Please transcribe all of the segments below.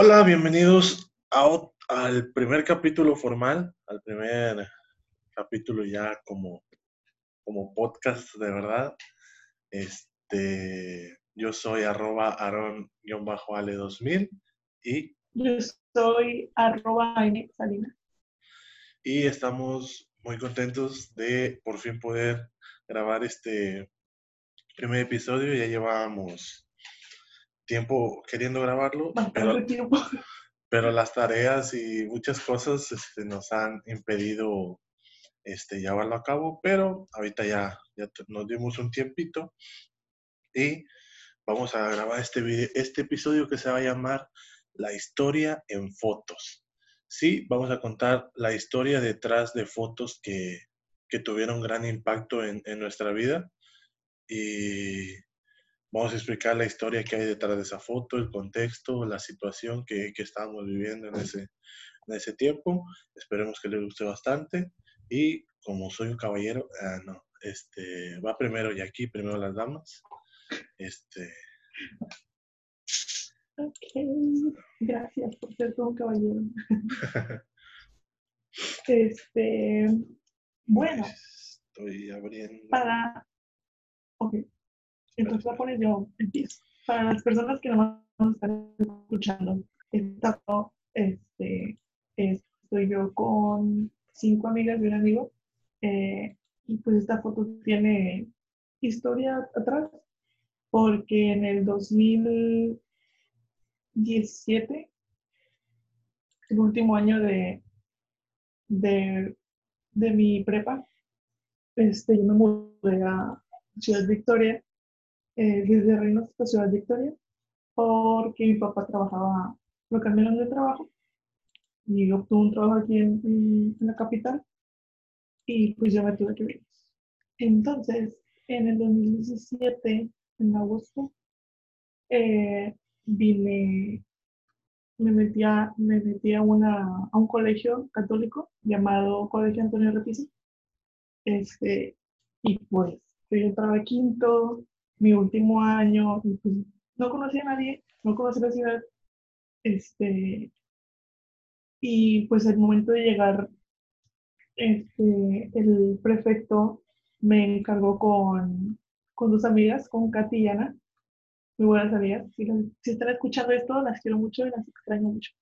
Hola, bienvenidos a, al primer capítulo formal, al primer capítulo ya como, como podcast de verdad. Este, yo soy arroba aaron-ale2000 y... Yo soy arroba Salina. Y estamos muy contentos de por fin poder grabar este primer episodio. Ya llevábamos tiempo queriendo grabarlo, pero, pero las tareas y muchas cosas este, nos han impedido este, llevarlo a cabo, pero ahorita ya, ya nos dimos un tiempito y vamos a grabar este, este episodio que se va a llamar La historia en fotos. Sí, vamos a contar la historia detrás de fotos que, que tuvieron gran impacto en, en nuestra vida y Vamos a explicar la historia que hay detrás de esa foto, el contexto, la situación que, que estábamos viviendo en ese, en ese tiempo. Esperemos que les guste bastante. Y como soy un caballero, ah, no, este, va primero y aquí, primero las damas. Este. Ok, gracias por ser todo un caballero. este, bueno. Estoy abriendo. Para. Ok. Entonces voy a poner yo empiezo. Para las personas que no nos están escuchando, este, estoy yo con cinco amigas y un amigo. Eh, y pues esta foto tiene historia atrás, porque en el 2017, el último año de, de, de mi prepa, este, yo me mudé a Ciudad Victoria eh, desde Reynosa a Ciudad Victoria, porque mi papá trabajaba, lo cambiaron de trabajo y obtuvo un trabajo aquí en, la capital y pues yo me tuve que ir. Entonces, en el 2017, en agosto, eh, vine, me metí, a, me metí a, una, a un colegio católico llamado Colegio Antonio Repiso. Este, y pues yo entraba quinto, mi último año, pues, no conocía a nadie, no conocía la ciudad, este, y pues el momento de llegar, este, el prefecto me encargó con, con dos amigas, con Katy y Ana, muy buenas amigas, si, si están escuchando esto, las quiero mucho y las extraño mucho.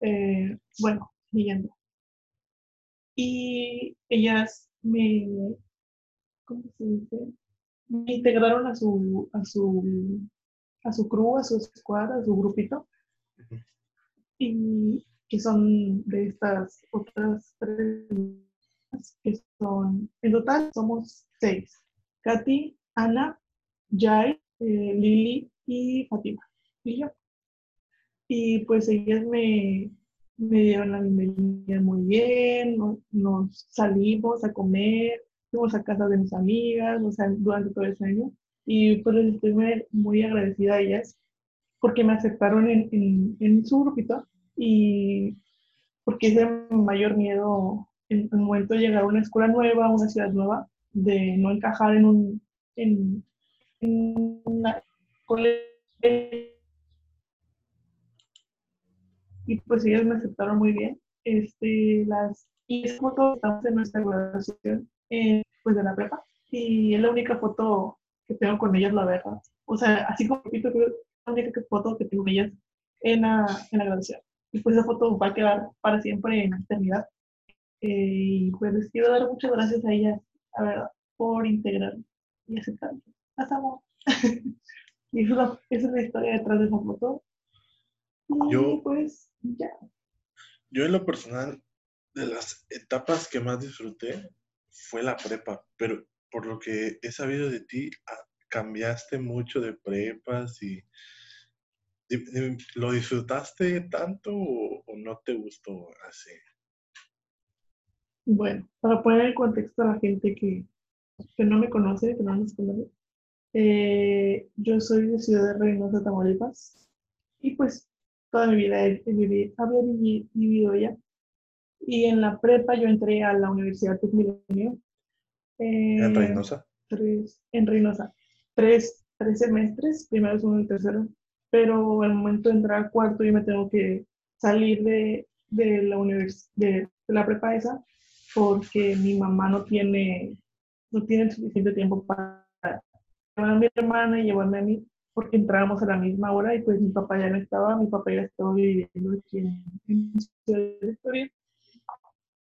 Eh, bueno, siguiendo. Y ellas me, ¿cómo se dice? Me integraron a su, a su, a su crew, a su escuadra, a su grupito. Y que son de estas otras tres, que son, en total somos seis. Katy, Ana, Jai, eh, Lili y Fatima. Y yo. Y pues ellas me, me dieron la bienvenida muy bien, nos salimos a comer, fuimos a casa de mis amigas, o sea, durante todo ese año. Y pues estoy muy, agradecida a ellas porque me aceptaron en, en, su grupito y porque es el mayor miedo en el momento de llegar a una escuela nueva, a una ciudad nueva, de no encajar en un en, en una y pues ellas me aceptaron muy bien. Este, las y fotos estamos en nuestra graduación eh, pues de la prepa y es la única foto que tengo con ellas, la verdad. O sea, así como repito, es la única foto que tengo con ellas en la, en la graduación. Y pues esa foto va a quedar para siempre en la eternidad. Eh, y pues les quiero dar muchas gracias a ellas, la verdad, por integrar y aceptar. Las amo. y esa es la historia detrás de esa foto. Y yo, pues, ya. Yo en lo personal, de las etapas que más disfruté, fue la prepa, pero por lo que he sabido de ti, ah, cambiaste mucho de prepas y ¿lo disfrutaste tanto o, no te gustó así? Bueno, para poner en contexto a la gente que, que no me conoce, que no nos conoce, eh, yo soy de Ciudad de Reynosa, Tamaulipas, y pues toda mi vida he, había vivido allá. Y en la prepa yo entré a la Universidad Tecmilenio. Eh, ¿En Reynosa? Tres, en Reynosa. Tres, tres semestres, primero, segundo y tercero. pero al momento de entrar al cuarto yo me tengo que salir de, de la univers de, la prepa esa porque mi mamá no tiene, no tiene suficiente tiempo para llevar a mi hermana y llevarme a mí porque entrábamos a la misma hora y pues mi papá ya no estaba, mi papá ya estaba viviendo aquí en, en Ciudad Victoria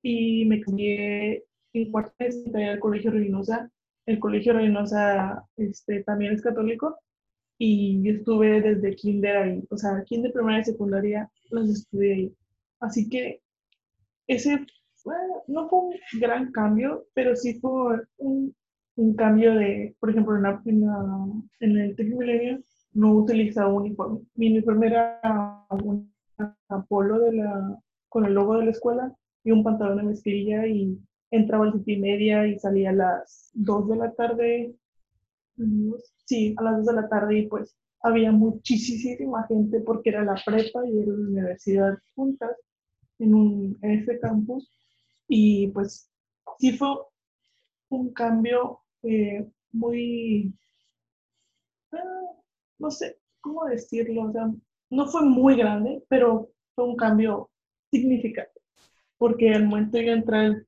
y me cambié en cuarto al Colegio Reynosa. El Colegio Reynosa este, también es católico y yo estuve desde kinder ahí, o sea, kinder, primaria y secundaria los estudié ahí. Así que ese no fue un gran cambio, pero sí fue un, un cambio de, por ejemplo, en, la, en, el Tec no utilizaba uniforme. Mi uniforme era un polo de la, con el logo de la escuela y un pantalón de mezclilla y entraba a las siete y media y salía a las dos de la tarde. Sí, a las dos de la tarde y pues había muchísima gente porque era la prepa y era la universidad juntas en, un, en este campus. Y pues sí fue un cambio eh, muy, ah, no sé cómo decirlo, no fue muy grande, pero fue un cambio significativo porque al momento de yo entrar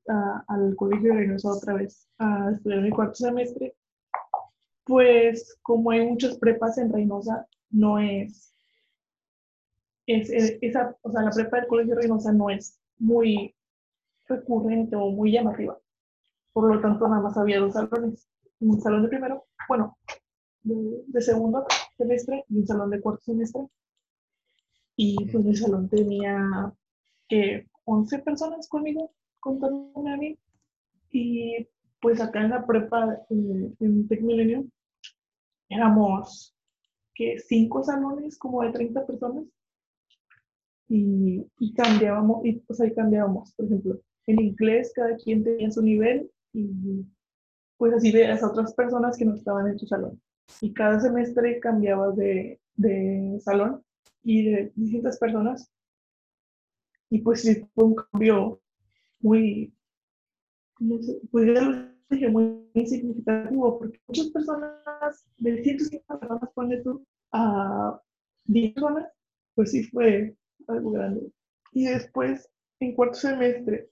al colegio de Reynosa otra vez a estudiar mi cuarto semestre, pues como hay muchas prepas en Reynosa, no es, es, esa, o sea, la prepa del colegio de Reynosa no es muy recurrente o muy llamativa. Por lo tanto, nada más había dos salones. Un salón de primero, bueno, de, de segundo semestre y un salón de cuarto semestre. Y pues mi salón tenía que 11 personas conmigo, contándome a mí. Y pues acá en la prepa, en, en Tec Milenio, éramos que cinco salones como de 30 personas y, y cambiábamos, y pues ahí cambiábamos, por ejemplo, en inglés cada quien tenía su nivel y pues así veías a otras personas que no estaban en tu salón. Y cada semestre cambiabas de, de salón y de distintas personas y pues sí, fue un cambio muy, ya lo dije, muy, significativo, porque muchas personas, de 150 personas, pones tú a 10 personas, pues sí fue algo grande. Y después, en cuarto semestre,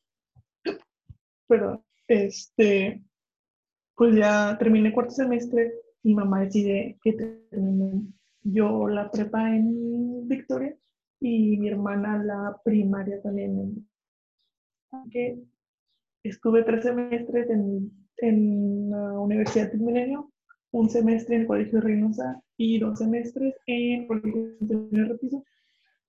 perdón, este, pues ya terminé cuarto semestre, mi mamá decide que termine yo la prepa en Victoria y mi hermana la primaria también. Aunque estuve tres semestres en, en la Universidad del Milenio, un semestre en el Colegio Reynosa y dos semestres en el Colegio de Repiso,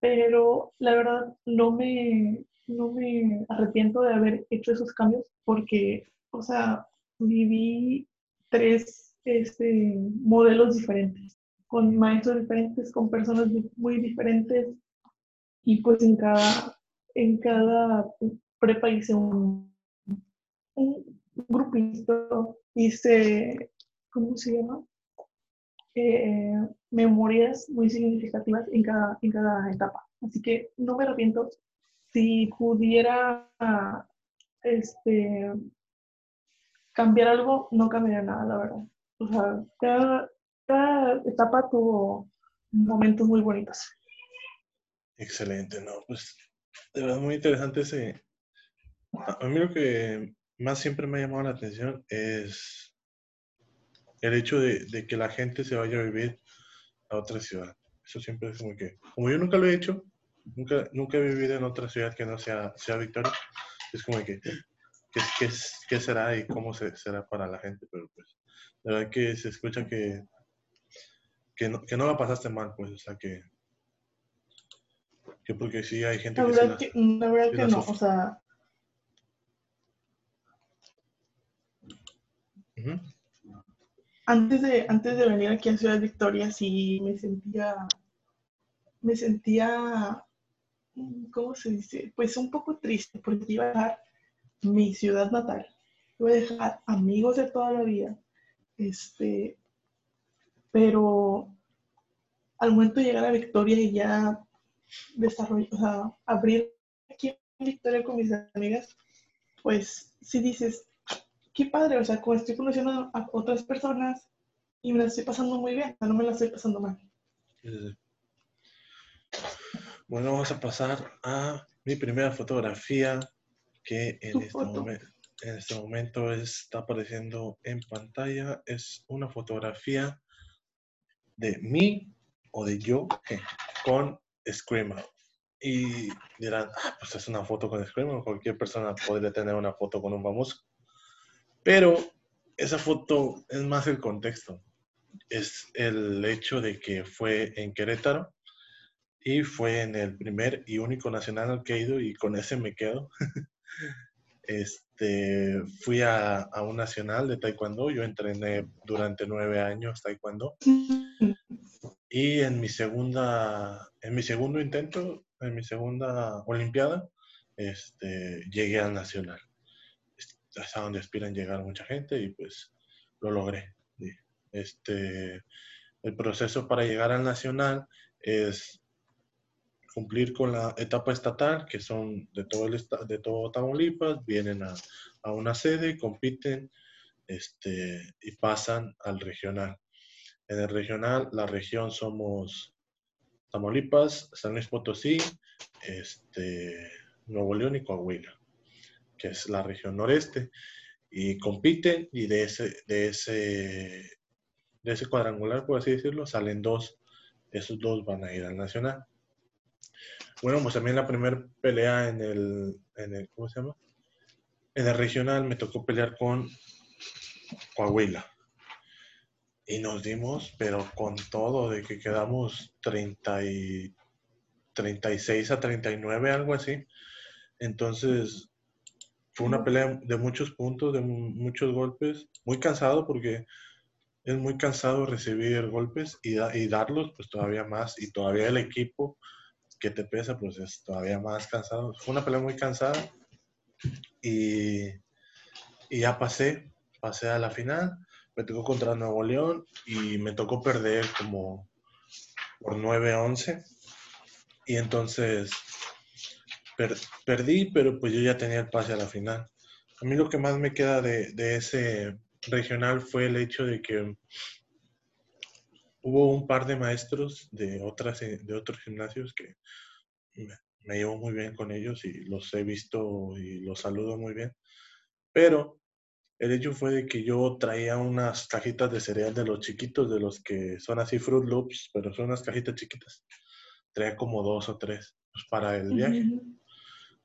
pero la verdad no me, no me arrepiento de haber hecho esos cambios porque, o sea, viví tres este, modelos diferentes, con maestros diferentes, con personas muy diferentes, y pues en cada, en cada prepa hice un, grupito, hice, ¿cómo se llama? Eh, memorias muy significativas en cada, en cada etapa. Así que no me arrepiento. Si pudiera este, cambiar algo, no cambiaría nada, la verdad. O sea, cada etapa tuvo momentos muy bonitos. Excelente, no, pues de verdad muy interesante ese. A mí lo que más siempre me ha llamado la atención es el hecho de, que la gente se vaya a vivir a otra ciudad. Eso siempre es como que, como yo nunca lo he hecho, nunca, nunca he vivido en otra ciudad que no sea, sea Victoria, es como que, ¿qué, qué, será y cómo se, será para la gente? Pero pues, la verdad que se escucha que, que, no, que no la pasaste mal, pues, o sea, que, que porque sí hay gente la que, verdad que, la, verdad que no, o sea. Antes de, antes de venir aquí a Ciudad Victoria, sí me sentía, me sentía, ¿cómo se dice? Pues un poco triste, porque iba a dejar mi ciudad natal, iba a dejar amigos de toda la vida, este, pero al momento de llegar a Victoria y ya desarrollo, o sea, abrir aquí en Victoria con mis amigas, pues si dices, qué padre, o sea, como estoy conociendo a otras personas y me la estoy pasando muy bien, no me la estoy pasando mal. Bueno, vamos a pasar a mi primera fotografía que en este, foto. momen- en este momento está apareciendo en pantalla. Es una fotografía de mí o de yo con Screamo. Y dirán, ah, pues es una foto con Screamo. Cualquier persona podría tener una foto con un famoso. Pero esa foto es más el contexto. Es el hecho de que fue en Querétaro y fue en el primer y único nacional al que he ido y con ese me quedo. este, fui a, a un nacional de taekwondo, yo entrené durante nueve años taekwondo y en mi segunda, en mi segundo intento, en mi segunda olimpiada, este, llegué al nacional. Es a donde aspiran llegar mucha gente y pues lo logré. Este, el proceso para llegar al nacional es cumplir con la etapa estatal, que son de todo, el de todo Tamaulipas, vienen a, a una sede, compiten este, y pasan al regional. En el regional, la región somos Tamaulipas, San Luis Potosí, este, Nuevo León y Coahuila, que es la región noreste. Y compiten y de ese, de ese, de ese cuadrangular, por así decirlo, salen dos. Esos dos van a ir al nacional. Bueno, pues también la primera pelea en el, en el, ¿cómo se llama? En el regional me tocó pelear con Coahuila. Y nos dimos, pero con todo, de que quedamos 30 y 36 a 39, algo así. Entonces, fue una pelea de muchos puntos, de mu- muchos golpes. Muy cansado porque es muy cansado recibir golpes y, da- y darlos, pues todavía más. Y todavía el equipo que te pesa, pues es todavía más cansado. Fue una pelea muy cansada y, y ya pasé, pasé a la final. Me tocó contra Nuevo León y me tocó perder como por 9-11. Y entonces per- perdí, pero pues yo ya tenía el pase a la final. A mí lo que más me queda de, de ese regional fue el hecho de que hubo un par de maestros de, otras, de otros gimnasios que me, me llevo muy bien con ellos y los he visto y los saludo muy bien. Pero el hecho fue de que yo traía unas cajitas de cereal de los chiquitos, de los que son así Fruit Loops, pero son unas cajitas chiquitas. Traía como dos o tres pues, para el viaje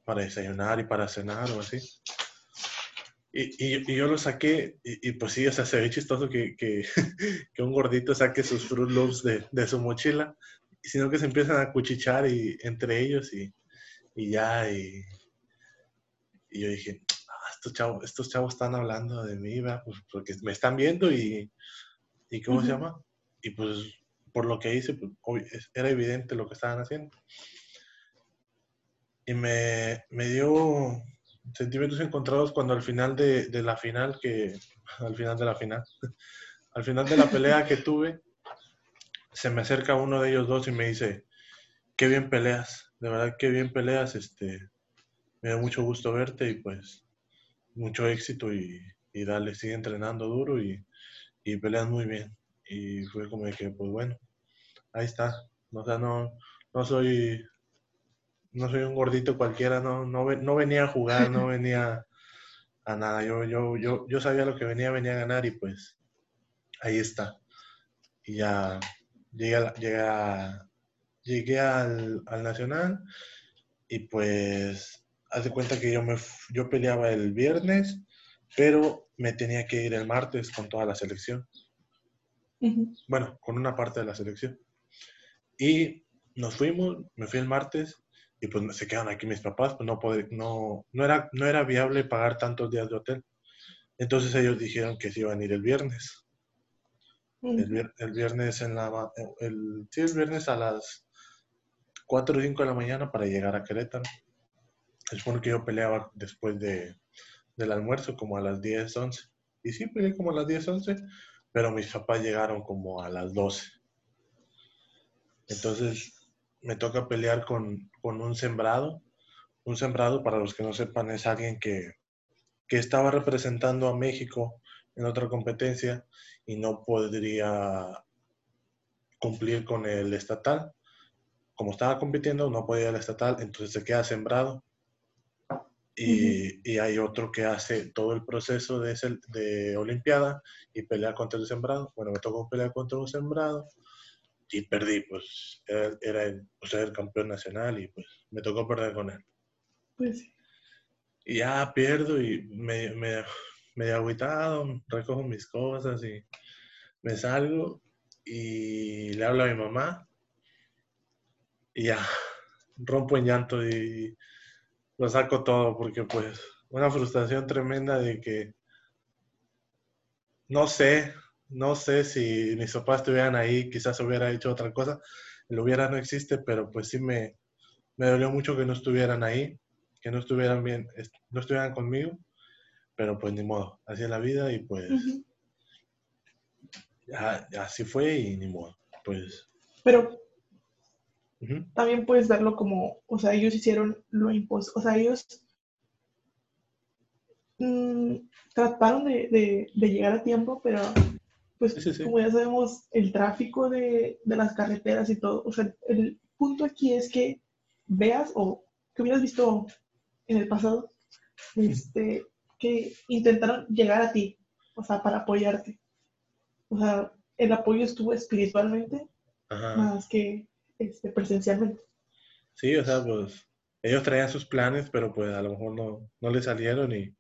para desayunar y para cenar o así. Y, y- y yo lo saqué, y, y pues sí, o sea, se ve chistoso que, que, que un gordito saque sus Fruit Loops de, de su mochila, sino que se empiezan a cuchichar y, entre ellos y, y ya, y, y yo dije, "Ah, estos, chavos, estos chavos están hablando de mí, ¿verdad? Pues porque me están viendo y, y ¿cómo se llama? Y pues por lo que hice, pues, era evidente lo que estaban haciendo y me, me dio sentimientos encontrados cuando al final de, de la final, que al final de la final, al final de la pelea que tuve, se me acerca uno de ellos dos y me dice, qué bien peleas, de verdad qué bien peleas, este, me da mucho gusto verte y pues mucho éxito y, y dale, sigue entrenando duro y, y peleas muy bien. Y fue como de que, pues bueno, ahí está. O sea, no, no soy no soy un gordito cualquiera, no, no, no venía a jugar, no venía a nada. Yo, yo, yo, yo sabía lo que venía, venía a ganar y pues ahí está. Y ya llegué, a llegué, a- llegué al, al Nacional y pues haz de cuenta que yo, me, yo peleaba el viernes, pero me tenía que ir el martes con toda la selección. Bueno, con una parte de la selección. Y nos fuimos, me fui el martes y pues se quedan aquí mis papás, pues no, poder, no, no, era, no era viable pagar tantos días de hotel. Entonces ellos dijeron que se iban a ir el viernes. El, vier- el viernes en la el, sí, el viernes a las 4 o 5 de la mañana para llegar a Querétaro. Se supone que yo peleaba después de, del almuerzo, como a las 10, 11. Y sí, peleé como a las 10, 11, pero mis papás llegaron como a las 12. Entonces me toca pelear con, con un sembrado. Un sembrado, para los que no sepan, es alguien que, que estaba representando a México en otra competencia y no podría cumplir con el estatal. como estaba compitiendo, no podía ir al estatal, entonces se queda sembrado. Y, y hay otro que hace todo el proceso de, ese- de Olimpiada y pelea contra el sembrado. Bueno, me tocó pelear contra un sembrado y perdí, pues era, era el, pues, el campeón nacional y pues me tocó perder con él. Pues sí. Y ya pierdo y me, me, medio agüitado, recojo mis cosas y me salgo y le hablo a mi mamá y ya rompo en llanto y lo saco todo porque pues una frustración tremenda de que no sé, no sé si mis papás estuvieran ahí, quizás hubiera hecho otra cosa, el hubiera no existe, pero pues sí me, me dolió mucho que no estuvieran ahí, que no estuvieran bien, no estuvieran conmigo, pero pues ni modo, así es la vida y pues ya así fue y ni modo, pues. Pero también puedes verlo como, o sea, ellos hicieron lo imposible, o sea, ellos mm, trataron de, de- de llegar a tiempo, pero pues Sí, sí, sí. como ya sabemos, el tráfico de, de las carreteras y todo, o sea, el punto aquí es que veas o que hubieras visto en el pasado, este, que intentaron llegar a ti, o sea, para apoyarte. O sea, el apoyo estuvo espiritualmente ajá. más que este, presencialmente. Sí, o sea, pues ellos traían sus planes, pero pues a lo mejor no, no les salieron y,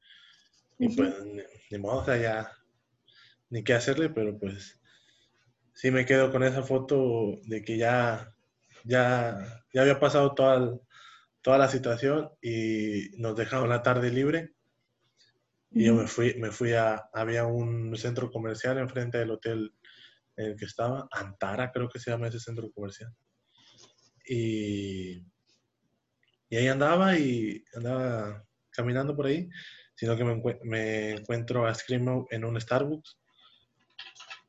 pues ni, ni modo, o sea, ya ni qué hacerle, pero pues sí me quedo con esa foto de que ya, ya, ya había pasado toda, el- toda la situación y nos dejaron la tarde libre y yo me fui, me fui a, había un centro comercial enfrente del hotel en el que estaba, Antara creo que se llama ese centro comercial. Y, ahí andaba y andaba caminando por ahí, sino que me, me encuentro a Screamo en un Starbucks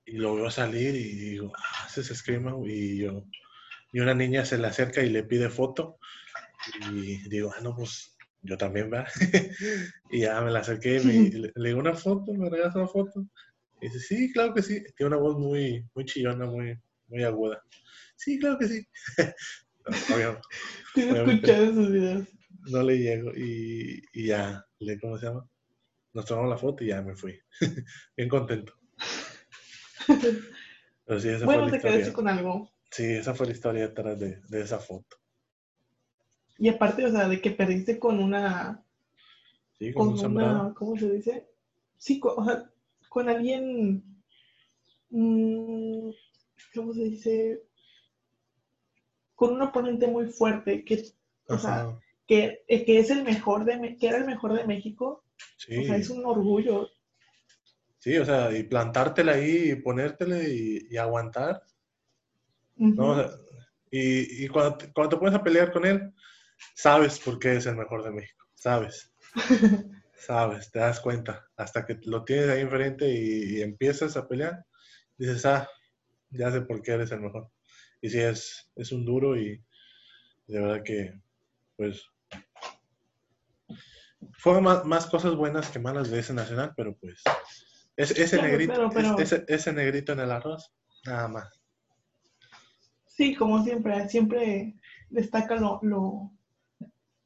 y lo veo salir y digo, ah, y yo, y una niña se le acerca y le pide foto y digo, ah, no, pues yo también, va. y ya me la acerqué me- le, le digo una foto, me regalas una foto. Y dice, sí, claro que sí. Tiene una voz muy, muy chillona, muy, muy aguda. Sí, claro que sí. No, obvio, Sí, he Obviamente. escuchado esos videos. no le llego y, y ya, le, ¿cómo se llama? Nos tomamos la foto y ya me fui. Bien contento. Pero sí, esa Bueno, fue la te quedaste con algo. Sí, esa fue la historia detrás de, de esa foto. Y aparte, o sea, de que perdiste con una, Sí, con con un sembrado. una, ¿cómo se dice? Sí, con, o sea, con alguien, mm, ¿cómo se dice? Con un oponente muy fuerte, que, o sea, que, eh, que es el mejor de, que era el mejor de México. Sí. O sea, es un orgullo. Sí, o sea, y plantártela ahí y ponértela y, y aguantar, ¿no? O Ujú. sea, y y cuando, te- cuando te pones a pelear con él, sabes por qué es el mejor de México, sabes, sabes, te das cuenta, hasta que lo tienes ahí enfrente y, y empiezas a pelear, dices, ah, ya sé por qué eres el mejor. Y sí, es, es un duro y de verdad que, pues, fueron más, más cosas buenas que malas de ese nacional, pero pues, es, ese, Claro, negrito, claro, pero- es- ese, ese negrito en el arroz, nada más. Sí, como siempre, siempre destaca lo, lo-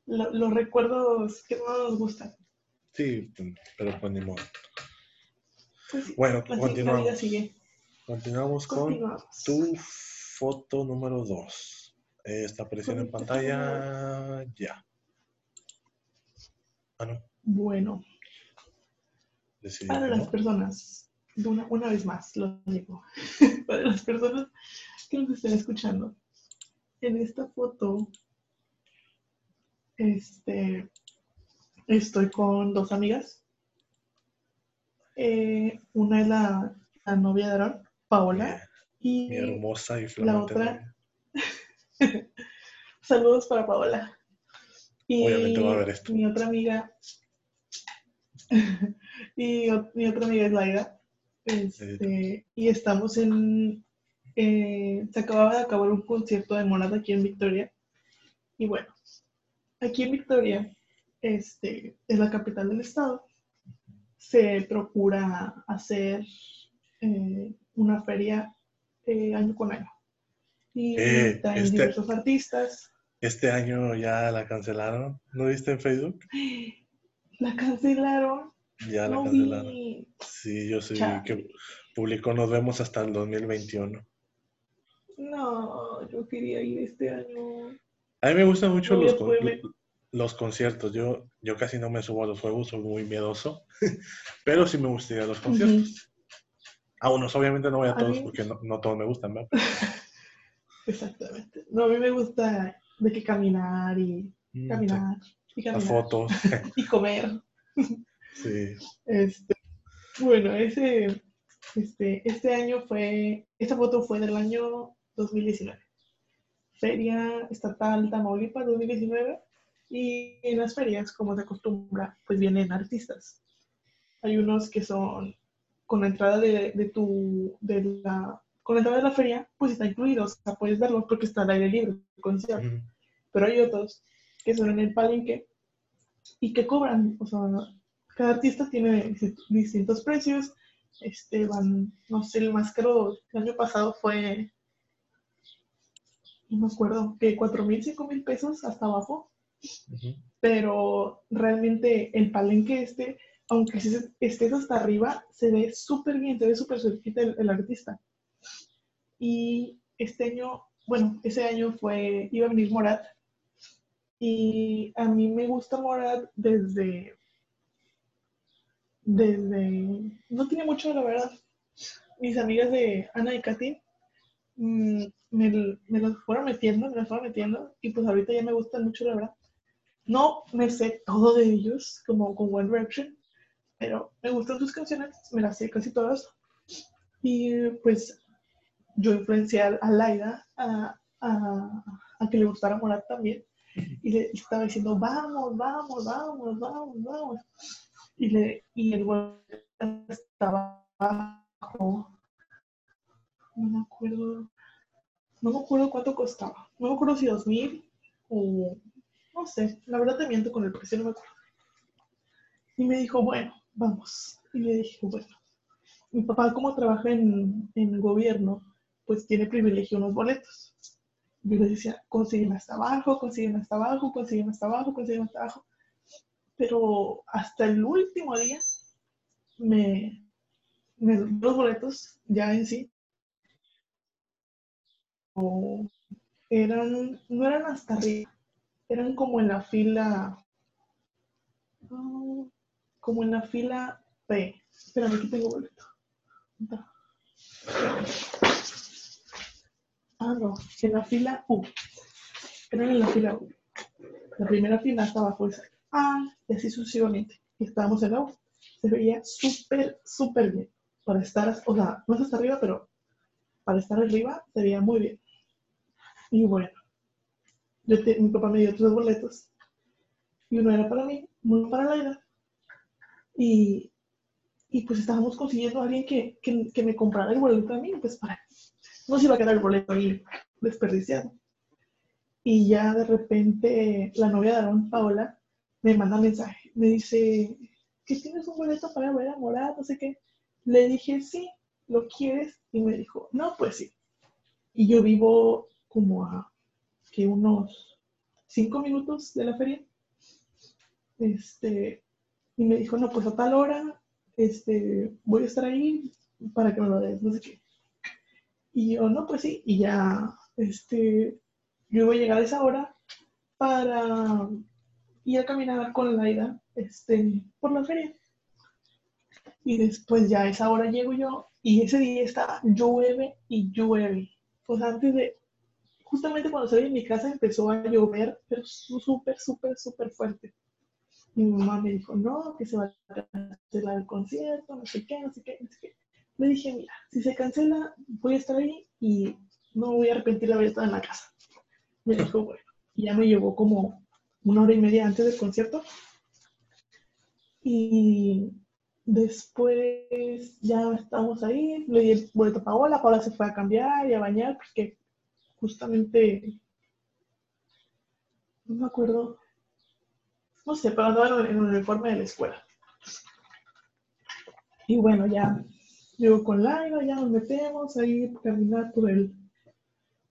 lo- los recuerdos que no nos gustan. Sí, pero pues ni modo. Pues sí, Bueno, continuamos. sigue. Continuamos con Continuamos. tu foto número 2. Está apareciendo en pantalla ya. Ah, no. Bueno, decidí para las personas, de una, una vez más lo digo, para las personas que nos estén escuchando, en esta foto, este, estoy con dos amigas. Eh, una es la, la novia de Aaron, Paola, y mi hermosa y flamante otra-. Saludos para Paola. Y Obviamente va a ver esto. mi otra amiga. y mi otra amiga es Laida. Este, y estamos en. eh, se acababa de acabar un concierto de Monada aquí en Victoria. Y bueno, aquí en Victoria, este, es la capital del estado. Se procura hacer eh, una feria eh, año con año. y Eh, traen este- diversos artistas. Este año ya la cancelaron. ¿No viste en Facebook? La cancelaron. Ya la no cancelaron. vi. Sí, yo sí Chale. que publicó Nos vemos hasta el 2021. No, yo quería ir este año. A mí me gustan mucho No los, con- los conciertos. Yo, yo casi no me subo a los juegos, soy muy miedoso. Pero sí me gustaría los conciertos. A unos, obviamente no voy a A todos mí- porque no, no todos me gustan, ¿verdad? Exactamente. No, a mí me gusta de que caminar y Mm, caminar y Las caminar fotos. y comer. Sí. Este, bueno, ese, este, este año fue, esta foto fue del año 2019. Feria Estatal Tamaulipas 2019. Y en las ferias, como se acostumbra, pues vienen artistas. Hay unos que son con la entrada de, de tu, de la, con la entrada de la feria, pues está incluido, o sea, puedes verlo porque está al aire libre, el concierto. Pero hay otros que son en el palenque y que cobran, o sea, cada artista tiene disti- distintos precios, este, van, no sé, el más caro el año pasado fue, no me acuerdo, que cuatro mil, cinco mil pesos hasta abajo, Ujú. pero realmente el palenque este, aunque se- estés hasta arriba, se ve súper bien, se ve súper cerquita el, artista. Y este año, bueno, ese año fue, iba a venir Morat, y a mí me gusta Morat desde, desde, no tiene mucho la verdad. Mis amigas de Ana y Katy mm, me, me las fueron metiendo, me las fueron metiendo, y pues ahorita ya me gustan mucho la verdad. No me sé todo de ellos, como con One Direction, pero me gustan sus canciones, me las sé casi todas. Y pues yo influencié a Laida a que le gustara Morat también. Y le estaba diciendo, vamos, vamos, vamos, vamos, vamos. Y, le, y el güey estaba abajo. No me acuerdo. No me acuerdo cuánto costaba. No me acuerdo si dos mil o no sé. La verdad te miento con el precio, no me acuerdo. Y me dijo, bueno, vamos. Y le dije, bueno. Mi papá, como trabaja en, en gobierno, pues tiene privilegio unos boletos. Yo le decía, consiguen hasta abajo, consiguen hasta abajo, consiguen hasta abajo, consiguen hasta abajo. Pero hasta el último día me, los boletos ya en sí eran, no eran hasta arriba, eran como en la fila, ah, como en la fila P. Espérame, aquí tengo boleto. Ah, no, en la fila U. Eran en la fila U. La primera fila hasta abajo esa. Ah, y así sucesivamente. Y estábamos en la U. Se veía súper, súper bien. Para estar, o sea, no es hasta arriba, pero para estar arriba se veía muy bien. Y bueno, yo te- mi papá me dio tres boletos. Y uno era para mí, uno para Laida. Y, y pues estábamos consiguiendo a alguien que, que, me comprara el boleto a mí, pues para no se iba a quedar el boleto ahí desperdiciado. Y ya de repente la novia de Aaron, Paola, me manda mensaje. Me dice, ¿que tienes un boleto para ver a Morat? No sé qué. Le dije, sí, ¿lo quieres? Y me dijo, no, pues sí. Y yo vivo como a que unos cinco minutos de la feria. Este, y me dijo, no, pues a tal hora este, voy a estar ahí para que me lo des, no sé qué. Y yo, no, pues sí, y ya, este, yo iba a llegar a esa hora para ir a caminar con Laida, este, por la feria. Y después ya a esa hora llego yo, y ese día está llueve y llueve. Pues antes de, justamente cuando salí de mi casa empezó a llover, pero súper, súper, súper fuerte. Mi mamá me dijo, no, que se va a cancelar el concierto, no sé qué, no sé qué, no sé qué. Le dije, mira, si se cancela, voy a estar ahí y no voy a arrepentir de haber estado en la casa. Me dijo, bueno, y ya me llevó como una hora y media antes del concierto. Y después ya estamos ahí, le di el boleto a Paola, Paola se fue a cambiar y a bañar porque justamente, no me acuerdo, no sé, pero andaba en el uniforme de la escuela. Y bueno, ya llego con Laila, ya nos metemos ahí a caminar por el,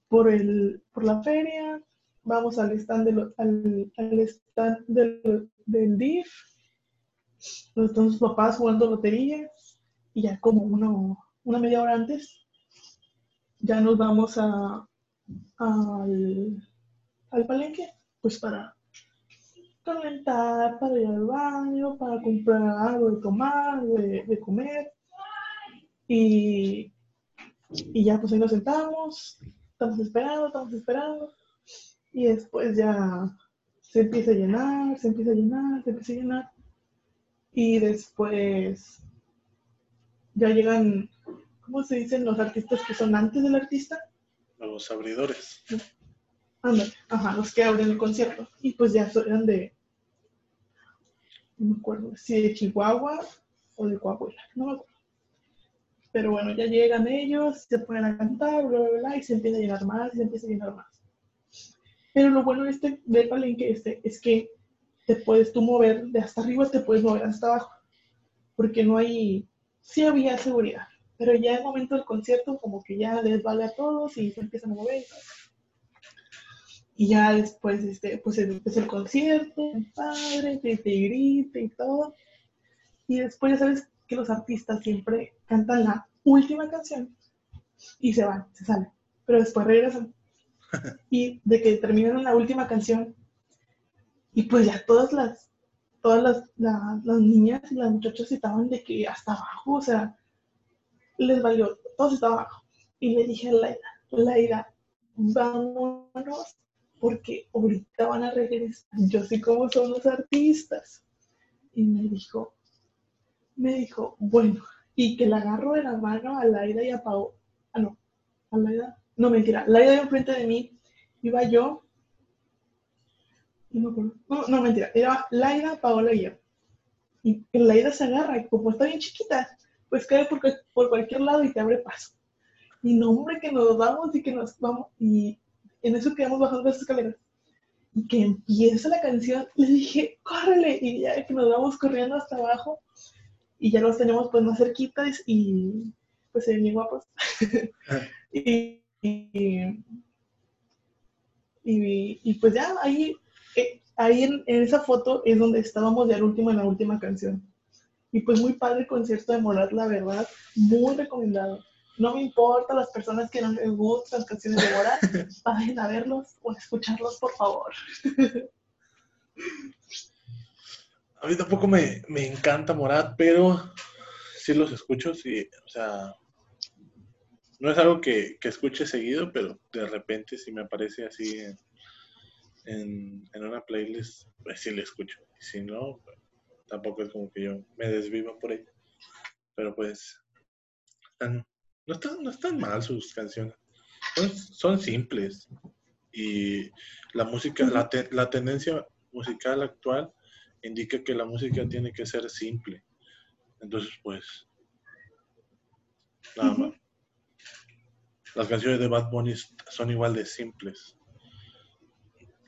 por, el, por la feria, vamos al stand, de al, al, stand del, del DIF, donde están sus papás jugando lotería, y ya como uno, una media hora antes, ya nos vamos a, al, al palenque, pues para calentar, para ir al baño, para comprar algo de tomar, de, de comer. Y, y ya pues ahí nos sentamos, estamos esperando, estamos esperando. Y después ya se empieza a llenar, se empieza a llenar, se empieza a llenar. Y después ya llegan, ¿cómo se dicen los artistas que son antes del artista? Los abridores. Ándale, ajá, los que abren el concierto. Y pues ya eran de, no me acuerdo si de Chihuahua o de Coahuila, no me acuerdo. Pero bueno, ya llegan ellos, se ponen a cantar, bla, bla, bla, y se empieza a llenar más, y se empieza a llenar más. Pero lo bueno de este, del palenque este es que te puedes tú mover de hasta arriba, te puedes mover hasta abajo. Porque no hay, sí había seguridad. Pero ya en el momento del concierto, como que ya les vale a todos y se empiezan a mover. Y ya después, este, pues empieza el concierto, el padre, te, te grita y todo. Y después ya sabes que los artistas siempre cantan la última canción y se van, se salen. Pero después regresan. y de que terminaron la última canción y pues ya todas las todas las, las niñas y las muchachas estaban de que hasta abajo, o sea, les valió, todos estaban abajo. Y le dije a Laida, Laida, vámonos, porque ahorita van a regresar. Yo sé cómo son los artistas. Y me dijo, me dijo, bueno, y que le agarro de la mano a Laida y a Pau. Ah, no, a Laida, no mentira, Laida iba enfrente de mí, iba yo, no no, no mentira, era Laida, Paola y yo. Y Laida se agarra y como está bien chiquita, pues cae por, por cualquier lado y te abre paso. Y no, hombre, que nos vamos y que nos vamos. En eso quedamos bajando las escaleras. Y que empieza la canción, le dije, córrele. Y ya que nos vamos corriendo hasta abajo. Y ya los tenemos pues más cerquitas y pues se ven bien guapos. y, y, y, pues ya ahí, eh, ahí en, en, esa foto es donde estábamos ya al último en la última canción. Y pues muy padre el concierto de Morat, la verdad, muy recomendado. No me importa las personas que no les gustan las canciones de Morat, vayan a verlos o a escucharlos, por favor. A mí tampoco me, me encanta Morat, pero sí los escucho, sí, o sea, no es algo que, que, escuche seguido, pero de repente si me aparece así en, en, una playlist, pues sí le escucho. Y si no, tampoco es como que yo me desviva por ella. Pero pues, no, están, no están mal sus canciones. Son, son simples. Y la música, la, te, la tendencia musical actual indica que la música tiene que ser simple. Entonces, pues, nada más. Las canciones de Bad Bunny son igual de simples.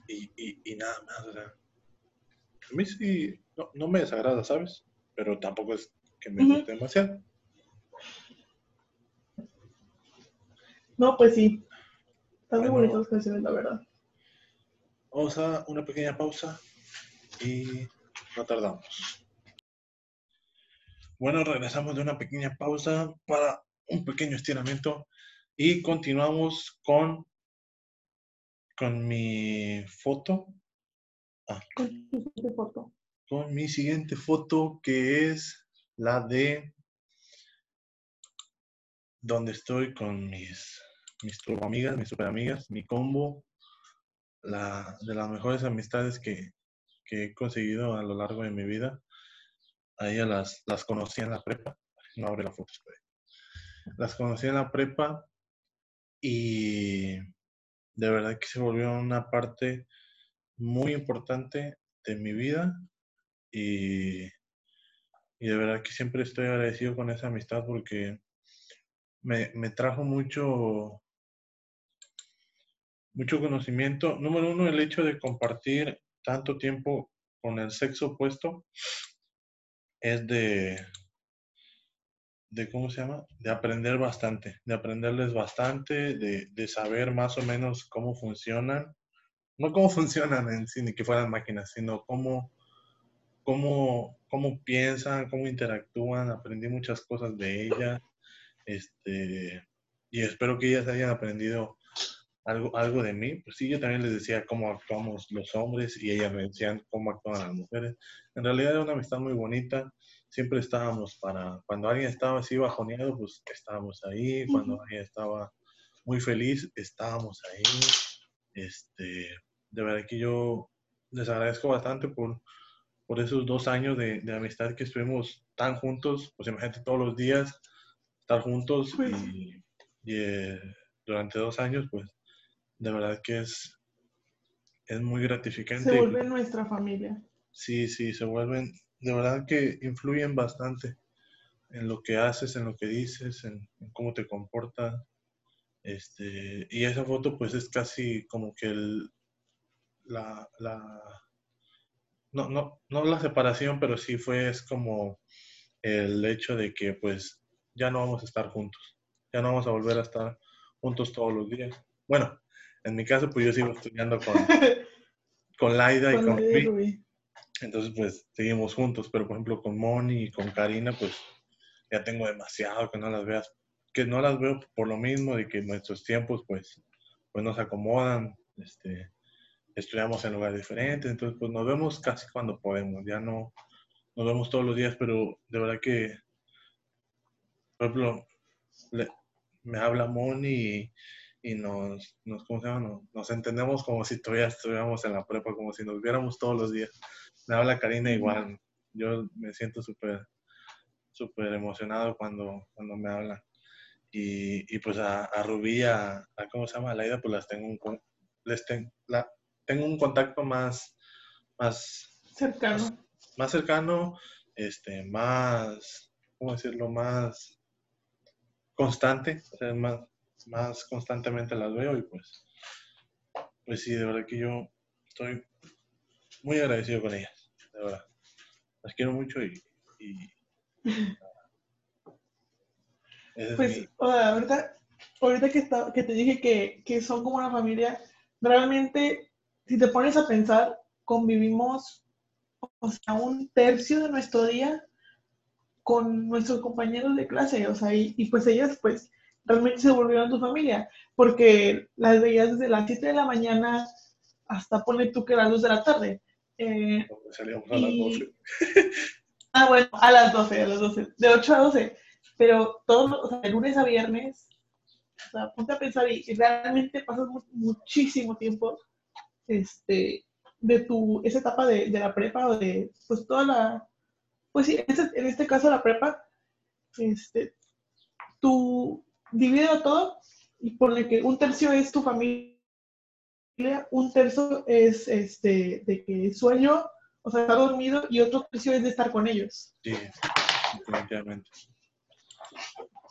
Y, y, y nada más. O sea, a mí sí, no, no, me desagrada, ¿sabes? Pero tampoco es que me guste demasiado. No, pues sí. Están muy bonitas las canciones, la verdad. Vamos a una pequeña pausa y no tardamos. Bueno, regresamos de una pequeña pausa para un pequeño estiramiento y continuamos con, con mi foto. Ah, con mi foto. Con mi siguiente foto que es la de donde estoy con mis, mis amigas, mis super amigas, mi combo, la, de las mejores amistades que, que he conseguido a lo largo de mi vida. A ellas las, las conocí en la prepa. No abre la foto. Las conocí en la prepa y de verdad que se volvió una parte muy importante de mi vida y, y de verdad que siempre estoy agradecido con esa amistad porque me, me trajo mucho mucho conocimiento. Número uno, el hecho de compartir tanto tiempo con el sexo opuesto es de, de, ¿cómo se llama? De aprender bastante, de aprenderles bastante, de, de saber más o menos cómo funcionan. No cómo funcionan en sí, ni que fueran máquinas, sino cómo, cómo, cómo piensan, cómo interactúan. Aprendí muchas cosas de ellas. Este, y espero que ellas hayan aprendido algo, algo de mí. Pues sí, yo también les decía cómo actuamos los hombres y ellas me decían cómo actúan las mujeres. En realidad era una amistad muy bonita. Siempre estábamos para, cuando alguien estaba así bajoneado, pues estábamos ahí. Cuando alguien estaba muy feliz, estábamos ahí. Este, de verdad que yo les agradezco bastante por, por esos dos años de, de amistad que estuvimos tan juntos. Pues imagínate todos los días estar juntos Pues y, y, eh, durante dos años, pues de verdad que es, es muy gratificante. se vuelve nuestra familia. Sí, sí, se vuelven, de verdad que influyen bastante en lo que haces, en lo que dices, en, en cómo te comportas. Este, y esa foto pues es casi como que el, la, la, no, no, no la separación, pero sí fue, es como el hecho de que pues ya no vamos a estar juntos, ya no vamos a volver a estar juntos todos los días. Bueno, en mi caso pues yo sigo estudiando con, con Laida y Con Rubí, Rubí. entonces pues seguimos juntos, pero por ejemplo con Moni y con Karina pues ya tengo demasiado que no las veas, que no las veo por lo mismo de que nuestros tiempos pues, pues nos acomodan, este, estudiamos en lugares diferentes, entonces pues nos vemos casi cuando podemos, ya no nos vemos todos los días, pero de verdad que, por ejemplo, le- me habla Moni y, y nos, nos, ¿cómo se llama? Nos, nos entendemos como si todavía estuviéramos en la prepa, como si nos viéramos todos los días. Me habla Karina igual, yo me siento súper, súper emocionado cuando, cuando me habla. Y, y pues a, a Rubí, a, a, ¿cómo se llama? A Laida, pues las tengo un, les ten- la, tengo un contacto más, más, Cercano. más cercano, este, más, ¿cómo decirlo? Más constante, o sea, más, más constantemente las veo y pues, pues sí, de verdad que yo estoy muy agradecido con ellas, de verdad. Las quiero mucho y, Pues, mi- ahorita, ahorita que, está, que te dije que, que son como una familia, realmente, si te pones a pensar, convivimos, o sea, un tercio de nuestro día con nuestros compañeros de clase, o sea, y, y pues ellas, pues, realmente se volvieron tu familia, porque las veías desde las 7 de la mañana hasta, ponle tú que las 2 de la tarde. Eh, salíamos a las y- 12. Ah, bueno, a las 12, a las 12, de 8 a 12, pero todo, o sea, de lunes a viernes, o sea, ponte a pensar y, y realmente pasas mu- muchísimo tiempo este, de tu, esa etapa de, de la prepa o de, pues toda la, pues sí, en este, en este caso la prepa, este, tú divídelo todo y ponle que un tercio es tu familia, un tercio es este, de que sueño, o sea, estar dormido y otro tercio es de estar con ellos. Sí, definitivamente.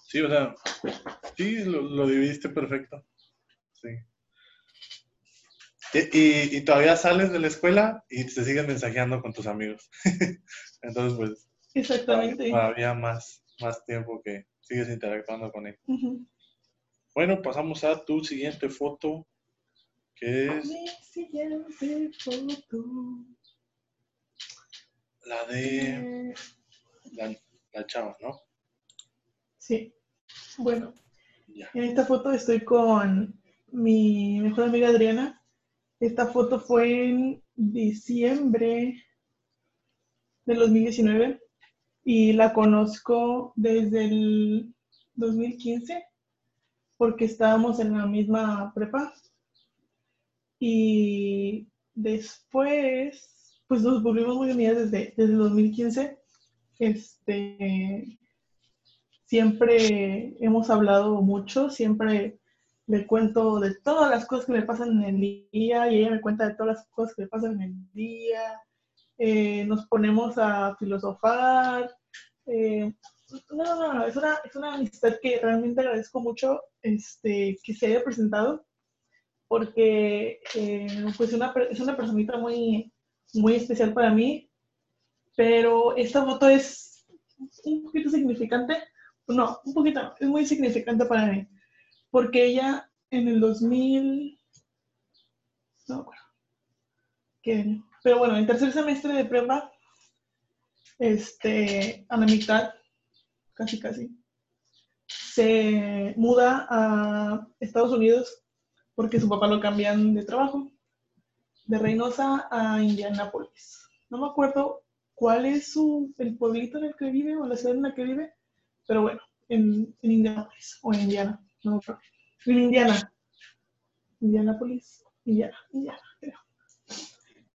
Sí, o sea, sí, lo, lo dividiste perfecto. Sí. Y, y- y todavía sales de la escuela y te sigues mensajeando con tus amigos. Entonces, pues, Exactamente. todavía más, más tiempo que sigues interactuando con él. Bueno, pasamos a tu siguiente foto, que es Mi siguiente foto. la de la, la chava, ¿no? Sí. Bueno, Ya. en esta foto estoy con mi mejor amiga Adriana. Esta foto fue en diciembre del 2019 y la conozco desde el 2015 porque estábamos en la misma prepa. Y después pues nos volvimos muy unidas desde, desde el 2015 este siempre hemos hablado mucho siempre le cuento de todas las cosas que me pasan en el día y ella me cuenta de todas las cosas que me pasan en el día. Eh, nos ponemos a filosofar eh, no, no, no, es una, es una amistad que realmente agradezco mucho este, que se haya presentado, porque eh, pues una, es una personita muy, muy especial para mí, pero esta foto es un poquito significante, no, un poquito es muy significante para mí, porque ella en el 2000, no acuerdo, ¿qué Pero bueno, en tercer semestre de prepa, este, a la mitad, casi casi, se muda a Estados Unidos porque su papá lo cambian de trabajo, de Reynosa a Indianápolis. No me acuerdo cuál es su, el pueblito en el que vive o la ciudad en la que vive, pero bueno, en, en Indianápolis o en Indiana, no me acuerdo. En Indiana. Indianápolis, Indiana, Indiana, creo.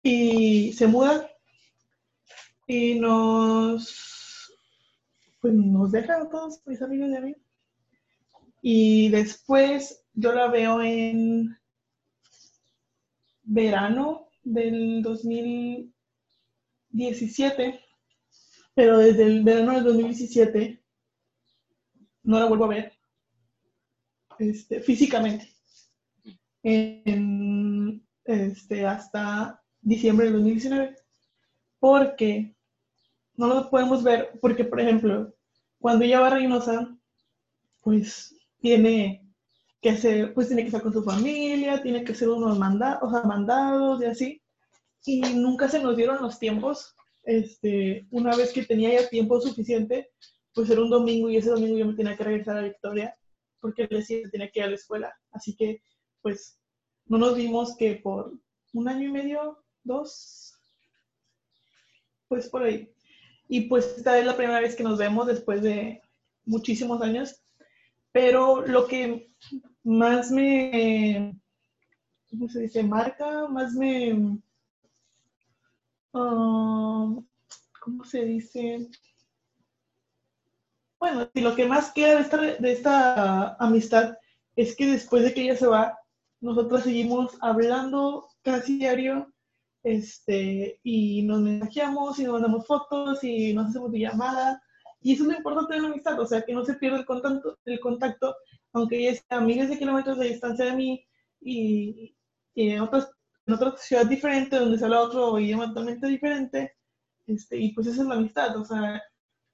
Y se muda y nos, pues nos deja a todos mis amigos de mí. Y después yo la veo en verano del 2017, pero desde el verano del 2017 no la vuelvo a ver este, físicamente. En, este, hasta diciembre del 2019. Porque no lo podemos ver, porque por ejemplo, cuando ella va a Reynosa, pues tiene que hacer, pues tiene que estar con su familia, tiene que hacer unos mandados, mandados y así. Y nunca se nos dieron los tiempos. Este, una vez que tenía ya tiempo suficiente, pues era un domingo y ese domingo yo me tenía que regresar a Victoria porque él decía tenía que ir a la escuela. Así que, pues, no nos vimos que por un año y medio, dos, pues por ahí. Y pues esta es la primera vez que nos vemos después de muchísimos años. Pero lo que más me, ¿cómo se dice? Marca, más me, ah, ¿cómo se dice? Bueno, y lo que más queda de esta, de esta amistad es que después de que ella se va, nosotros seguimos hablando casi diario este, y nos mensajeamos y nos mandamos fotos y nos hacemos llamadas y eso es lo importante de la amistad, o sea, que no se pierda el contacto, el contacto aunque ella esté a miles de kilómetros de distancia de mí y, en, otras, en otra ciudad diferente, donde se habla otro idioma totalmente diferente, este, y pues esa es la amistad, o sea,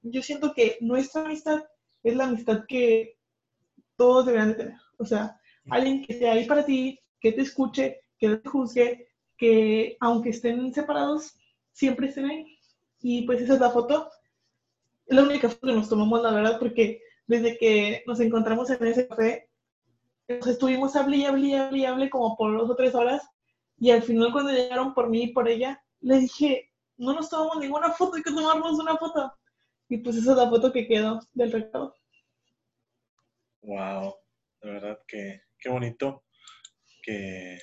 yo siento que nuestra amistad es la amistad que todos deberían de tener, o sea, alguien que esté ahí para ti, que te escuche, que te juzgue, que aunque estén separados, siempre estén ahí. Y pues esa es la foto es la única foto que nos tomamos, la verdad, porque desde que nos encontramos en ese café, estuvimos hablé y hablé y hablé hablé como por dos o tres horas. Y al final, cuando llegaron por mí y por ella, le dije, no nos tomamos ninguna foto, hay que tomarnos una foto. Y pues esa es la foto que quedó del recado. Wow, de verdad que qué bonito que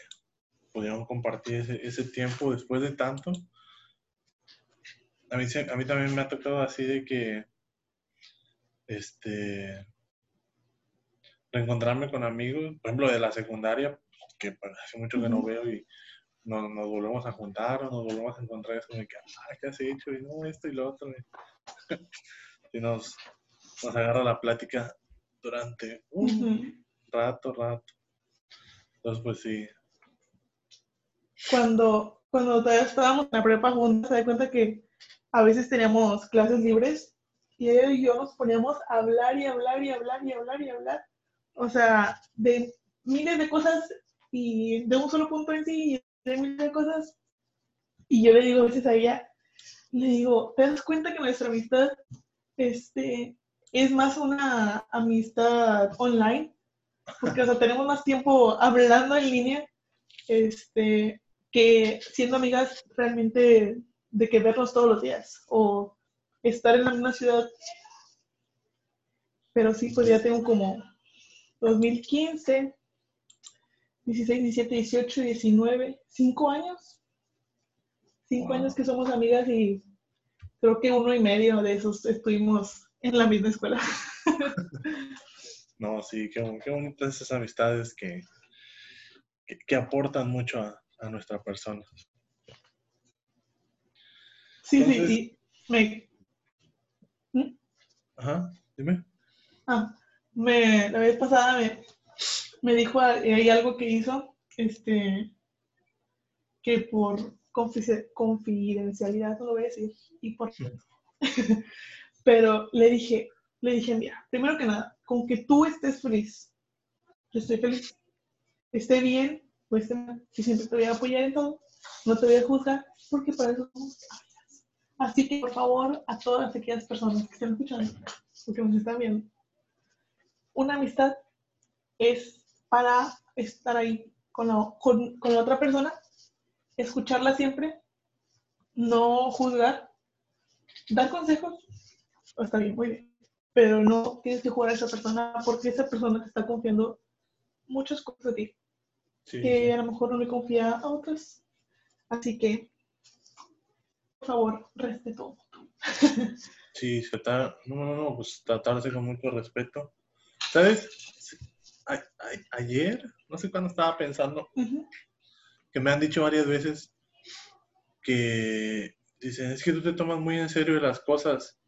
pudieron compartir ese, ese tiempo después de tanto a mí, a mí también me ha tocado así de que, este, reencontrarme con amigos, por ejemplo, de la secundaria, que pues, hace mucho que no veo y nos, volvemos a juntar o nos volvemos a encontrar, es como que, ah, ¿qué has hecho? Y no, esto y lo otro. y nos, nos agarra la plática durante un rato, rato. Entonces, pues sí. Cuando, cuando todavía estábamos en la prepa juntos, se da cuenta que a veces teníamos clases libres y ella y yo nos poníamos a hablar y hablar y hablar y hablar y hablar. O sea, de miles de cosas y de un solo punto en sí y de miles de cosas. Y yo le digo a veces a ella, le digo, ¿te das cuenta que nuestra amistad este, es más una amistad online? Porque, tenemos más tiempo hablando en línea este, que siendo amigas realmente de que vernos todos los días o estar en la misma ciudad. Pero sí, pues ya tengo como 2015, 16, 17, 18, 19, 5 años. 5 años que somos amigas y creo que uno y medio de esos estuvimos en la misma escuela. no, sí, qué, bonitas esas amistades que, que, aportan mucho a, a nuestra persona. Sí, sí, sí. Me... ¿Mm? Ajá, dime. Ah, me, la vez pasada me, me dijo, hay algo que hizo, este, que por confidencialidad no lo voy a decir, y por pero le dije, le dije, mira, primero que nada, con que tú estés feliz, yo estoy feliz. Esté bien o mal, si siempre te voy a apoyar en todo, no te voy a juzgar, porque para eso somos amigas. Así que, por favor, a todas aquellas personas que estén escuchando, porque nos están viendo, una amistad es para estar ahí con la, otra persona, escucharla siempre, no juzgar, dar consejos, está bien, muy bien, pero no tienes que jugar a esa persona porque esa persona te está confiando muchas cosas de ti Sí, que sí. a lo mejor no le confía a otras. Así que, por favor, respeto. Sí, se trata- no, no, no, pues tratarse con mucho respeto. ¿Sabes? A- a- ayer, no sé cuándo estaba pensando, que me han dicho varias veces que dicen, es que tú te tomas muy en serio las cosas.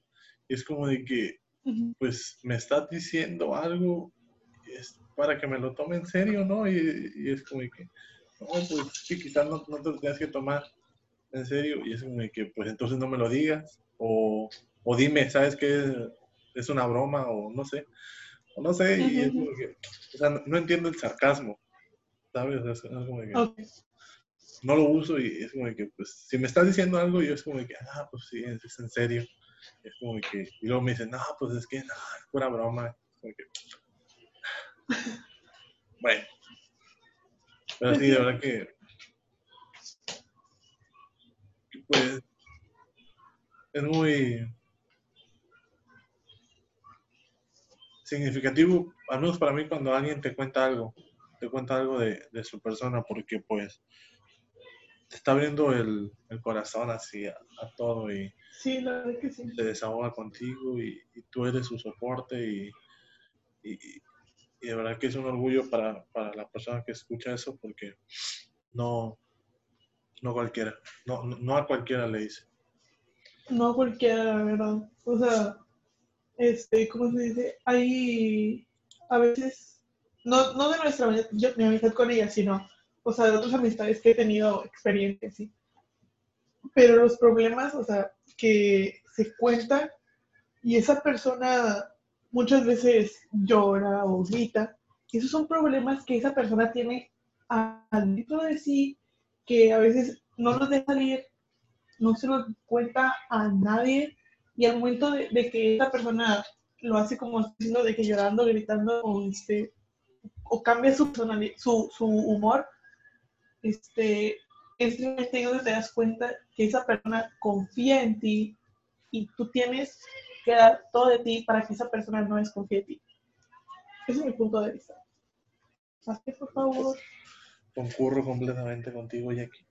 Y es como de que, pues, me estás diciendo algo es para que me lo tome en serio, ¿no? Y, y es como que, no, pues, sí, quizás no, no te lo tienes que tomar en serio. Y es como que, pues, entonces no me lo digas. O, o dime, ¿sabes qué? Es una broma o no sé. O no sé, y es como que, o sea, no, no entiendo el sarcasmo, ¿sabes? O sea, es como que no lo uso y es como que, pues, si me estás diciendo algo, yo es como que, ah, pues sí, es, es en serio. Es como que, y luego me dicen, no, pues es que, no, es pura broma. Es como que, bueno. Pero sí, de verdad que, pues, es muy significativo, al menos para mí, cuando alguien te cuenta algo, te cuenta algo de, de su persona, porque, pues, te está abriendo el, el corazón así a, a todo y Sí, la verdad que sí. se desahoga contigo y, y tú eres su soporte y, y- y de verdad que es un orgullo para, para la persona que escucha eso porque no, no cualquiera, no, no- a cualquiera le dice. No cualquiera, la verdad. O sea, este, ¿cómo se dice? Hay a veces, no, no de nuestra yo- mi amistad con ella, sino, o sea, de otras amistades que he tenido experiencias, sí. Pero los problemas, o sea, que se cuentan y esa persona muchas veces llora o grita, esos son problemas que esa persona tiene adentro de sí, que a veces no los deja salir, no se los cuenta a nadie, y al momento de, de que esa persona lo hace como diciendo de que llorando, gritando, o, este, o cambia su, su, su humor, este, es realmente donde te das cuenta que esa persona confía en ti y tú tienes que dar todo de ti para que esa persona no desconfíe de ti. Ese es mi punto de vista. Así que, por favor. Concurro completamente contigo, Jackie.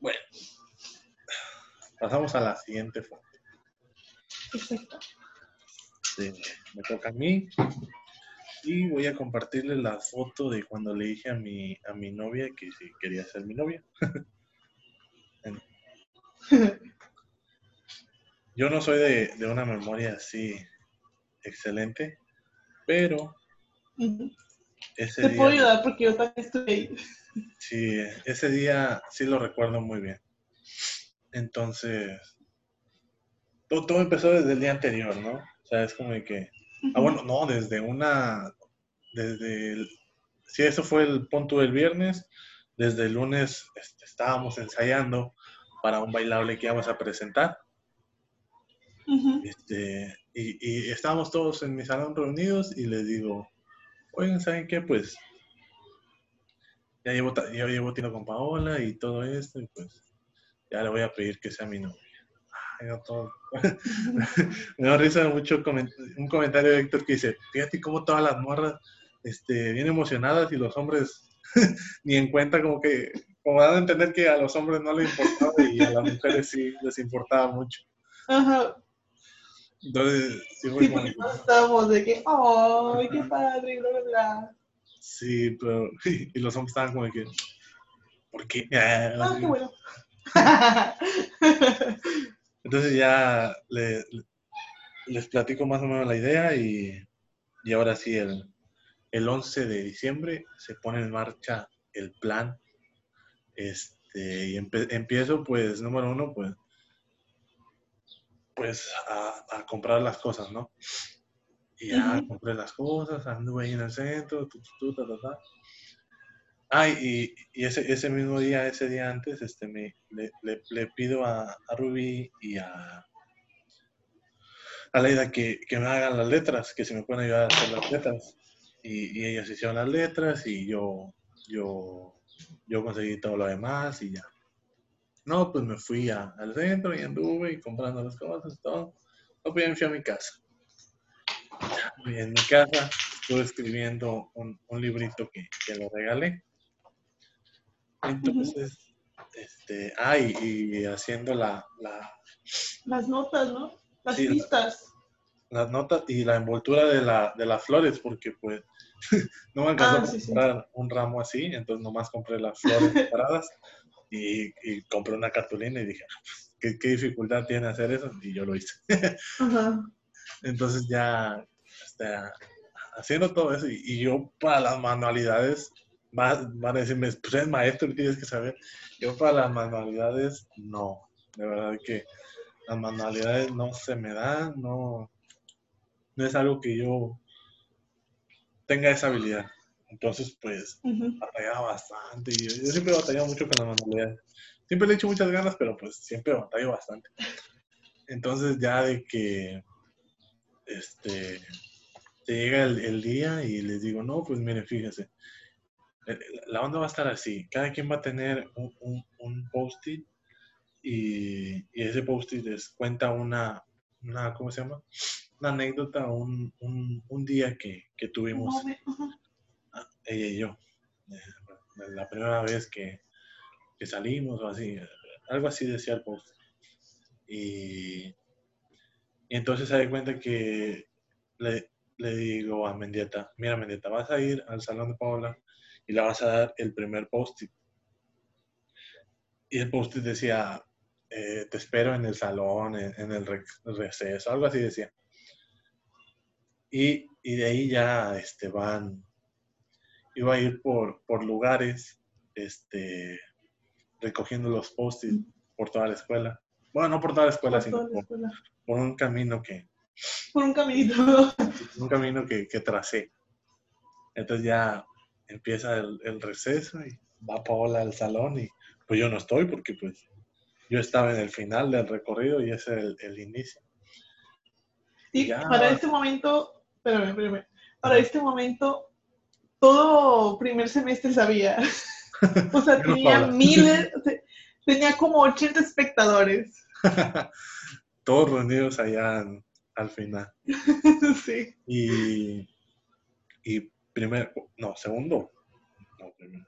Bueno, pasamos a la siguiente foto. Exacto. Sí, me toca a mí y voy a compartirle la foto de cuando le dije a mi, a mi novia que si quería ser mi novia. Yo no soy de, de una memoria así excelente, pero ese Te puedo ayudar porque yo también estoy ahí. sí, ese día sí lo recuerdo muy bien. Entonces, todo, todo empezó desde el día anterior, ¿no? O sea, es como de que, ah, bueno, no, desde una, desde, el, sí, eso fue el punto del viernes, desde el lunes este, estábamos ensayando para un bailable que íbamos a presentar. Este, y, y estábamos todos en mi salón reunidos y les digo, oigan, ¿saben qué? Pues ya llevo, ya llevo tiro con Paola y todo esto, y pues ya le voy a pedir que sea mi novia. Me da risa mucho coment- un comentario de Héctor que dice, fíjate cómo todas las morras este, bien emocionadas y los hombres ni en cuenta como que, como dan a entender que a los hombres no les importaba y a las mujeres sí les importaba mucho. Ajá. Entonces, sí fue Sí, como porque estábamos de que, ¡ay, qué padre! Bla, bla, bla. Sí, pero. Y los hombres estaban como de que. ¿Por qué? Ah, qué bueno. Entonces ya le- le- les platico más o menos la idea y, y ahora sí, el, el 11 de diciembre se pone en marcha el plan. Este, y empe- empiezo, pues, número uno, pues, pues a, a comprar las cosas, ¿no? Y ya compré las cosas, anduve ahí en el centro, tu, tu, ta, ta, ta. Ay, y, ese, ese mismo día, ese día antes, este, me, le, le, pido a, a Ruby y a, a Leida que, que, me hagan las letras, que se me pueden ayudar a hacer las letras. Y, y ellas hicieron las letras y yo, yo, yo conseguí todo lo demás y ya. No, pues me fui al centro y anduve y comprando las cosas, todo. No, pues me fui a mi casa. Y en mi casa estuve escribiendo un, un librito que, que, lo regalé. Entonces, este, ah, y, haciendo la, la, Las notas, ¿no? Las pistas. las notas y la envoltura de, la, de las flores, porque pues no me alcanzó ah, a comprar un ramo así, entonces nomás compré las flores separadas y, y, compré una cartulina y dije, ¿qué, ¿qué, dificultad tiene hacer eso? Y yo lo hice. Entonces ya este, haciendo todo eso y, yo para las manualidades, van, van a decirme, pues eres maestro, tienes que saber. Yo para las manualidades, no. De verdad que las manualidades no se me dan, no, no es algo que yo tenga esa habilidad. Entonces, pues, batallaba bastante. Y yo, siempre he batallado mucho con las manualidades. Siempre le he hecho muchas ganas, pero pues siempre batallo bastante. Entonces, ya de que, este, llega el, día y les digo, no, pues miren, fíjense, eh, la onda va a estar así. Cada quien va a tener un, un post-it y, y, ese post-it les cuenta una, una, ¿cómo se llama? Una anécdota, un, un, un día que, que tuvimos ella y yo. Eh, la primera vez que, que, salimos o así, algo así decía el post. Y, y entonces se da cuenta que le, le digo a Mendieta, mira Mendieta, vas a ir al salón de Paola y le vas a dar el primer post-it. Y el post-it decía, eh, te espero en el salón, en, el receso, algo así decía. Y, y, de ahí ya este, van, iba a ir por, por lugares, este, recogiendo los post por toda la escuela. Bueno, no por toda la escuela, sino por, un camino que... Por un caminito. Un camino que, que tracé. Entonces ya empieza el, el, receso y va Paola al salón y pues yo no estoy porque pues yo estaba en el final del recorrido y ese es el, inicio. Y para este momento, espérame, espérame, para este momento, todo primer semestre sabía. o sea, tenía miles, tenía como 80 espectadores. Todos reunidos allá al final. sí. Y, y primero, no, segundo. No, primero.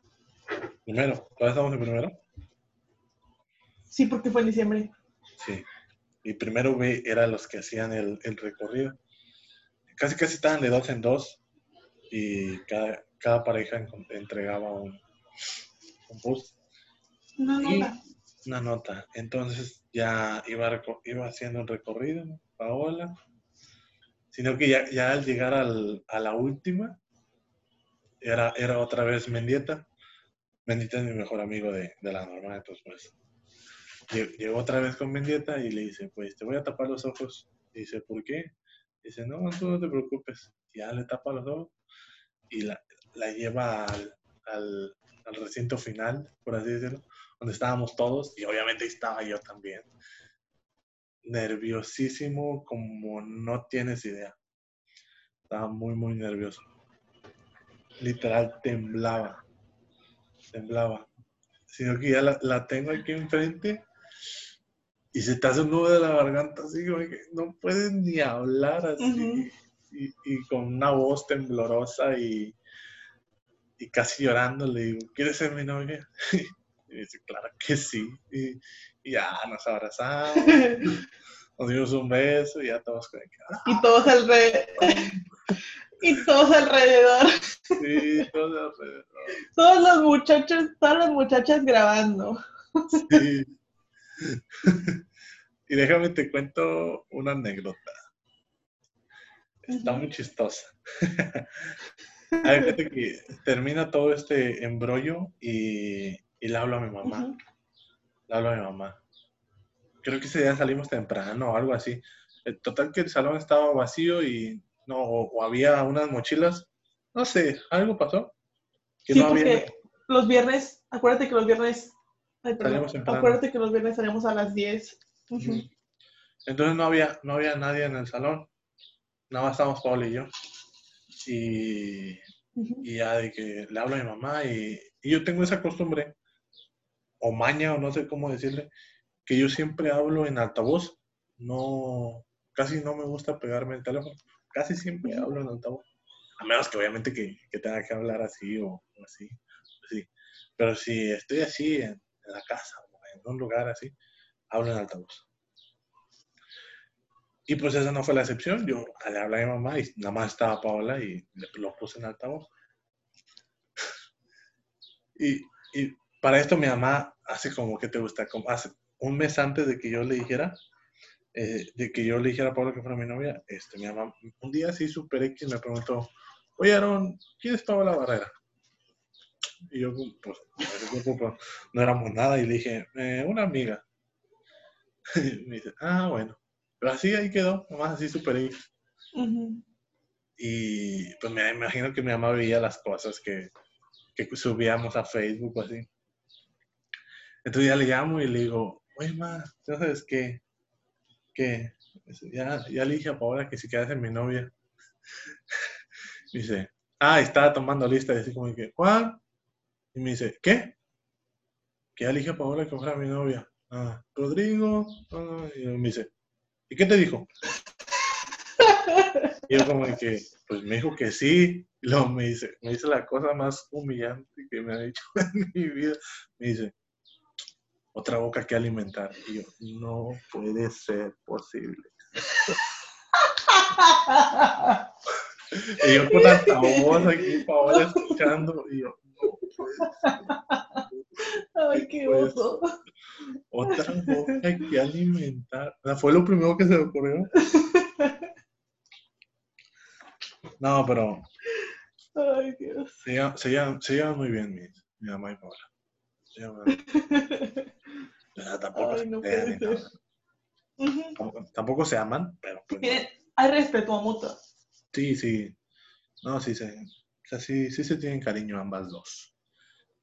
Primero, ¿todavía estamos en primero? Sí, porque fue en diciembre. Sí. Y primero B eran los que hacían el, el, recorrido. Casi casi estaban de dos en dos y cada, cada pareja entregaba un, un post. Una nota. Una nota. Entonces ya iba, iba haciendo un recorrido, Paola. Sino que ya, ya al llegar al, a la última, era, era otra vez Mendieta. Mendieta es mi mejor amigo de, de la normal, entonces pues llegó otra vez con Mendieta y le dice, pues te voy a tapar los ojos. Dice, ¿por qué? Dice, no, tú no te preocupes. ya le tapa los ojos y la, la lleva al, al, recinto final, por así decirlo, donde estábamos todos y obviamente estaba yo también. Nerviosísimo como no tienes idea. Estaba muy, muy nervioso. Literal, temblaba. Temblaba. Sino que ya la, tengo aquí enfrente y se te hace un nudo de la garganta así, que no puedes ni hablar así, y, con una voz temblorosa y, y, casi llorando le digo, ¿quieres ser mi novia? y dice, claro que sí, y, ya nos abrazamos, nos dimos un beso y ya todos conectados. Y todos alrededor. y todos alrededor. Sí, todos alrededor. Todos los muchachos, todas las muchachas grabando. Sí. y déjame te cuento una anécdota. Está muy chistosa. Hay que termina todo este embrollo y, y, le hablo a mi mamá. Le hablo a mi mamá. Creo que ese día salimos temprano o algo así. El total que el salón estaba vacío y no, o, o había unas mochilas, no sé, algo pasó. Que Sí, no había, porque los viernes, acuérdate que los viernes, ay, perdón, acuérdate que los viernes salimos a las 10. Ujú. Ujú. Entonces no había, no había nadie en el salón. Nada más estábamos y yo. Y, y ya de que le hablo a mi mamá y, y yo tengo esa costumbre, o maña, o no sé cómo decirle, que yo siempre hablo en altavoz. No, casi no me gusta pegarme el teléfono. Casi siempre hablo en altavoz. A menos que obviamente que, que tenga que hablar así o, o así. sí. Pero si estoy así en, en la casa o en un lugar así, hablo en altavoz. Y pues esa no fue la excepción. Yo le hablé a mi mamá y nada más estaba Paola y lo puse en altavoz. Y, y para esto mi mamá hace como que te gusta, como hace un mes antes de que yo le dijera, eh, de que yo le dijera a Paola que fuera mi novia, este, mi mamá un día así super X me preguntó, oye Aaron, ¿quién es Paola Barrera? Y yo, pues, no éramos nada y le dije, "Eh, una amiga. Y me dice, ah, bueno. Pero así ahí quedó, nomás así X. Ujú. Y pues me imagino que mi mamá veía las cosas que, que subíamos a Facebook o así. Entonces ya le llamo y le digo, oye, ma, ¿no sabes qué? Que ya, ya le dije a Paola que si quedas en mi novia. Me dice, ah, estaba tomando lista y así como que, ¿cuál? Y me dice, ¿qué? Que ya le dije a Paola que fuera mi novia. Ah, Rodrigo. ah, y me dice, ¿y qué te dijo? Y yo como que, pues me dijo que sí. Y luego me dice, me dice la cosa más humillante que me ha dicho en mi vida. Me dice, otra boca que alimentar. Y yo, no puede ser posible. Y yo con tanta voz aquí, Paola escuchando. Y yo, no puede ser. Ay, qué Pues, oso. Otra boca que alimentar. O sea, fue lo primero que se me ocurrió. No, pero Ay, Dios. se llevan, se llevan- se llevan muy bien mi, mi mamá y Paola. Se llevan- tampoco, Ay, se no. Tampoco- tampoco se aman, pero pues, Miren, hay respeto mutuo. sí, sí. No, sí, se, o sea, sí, sí se tienen cariño ambas dos.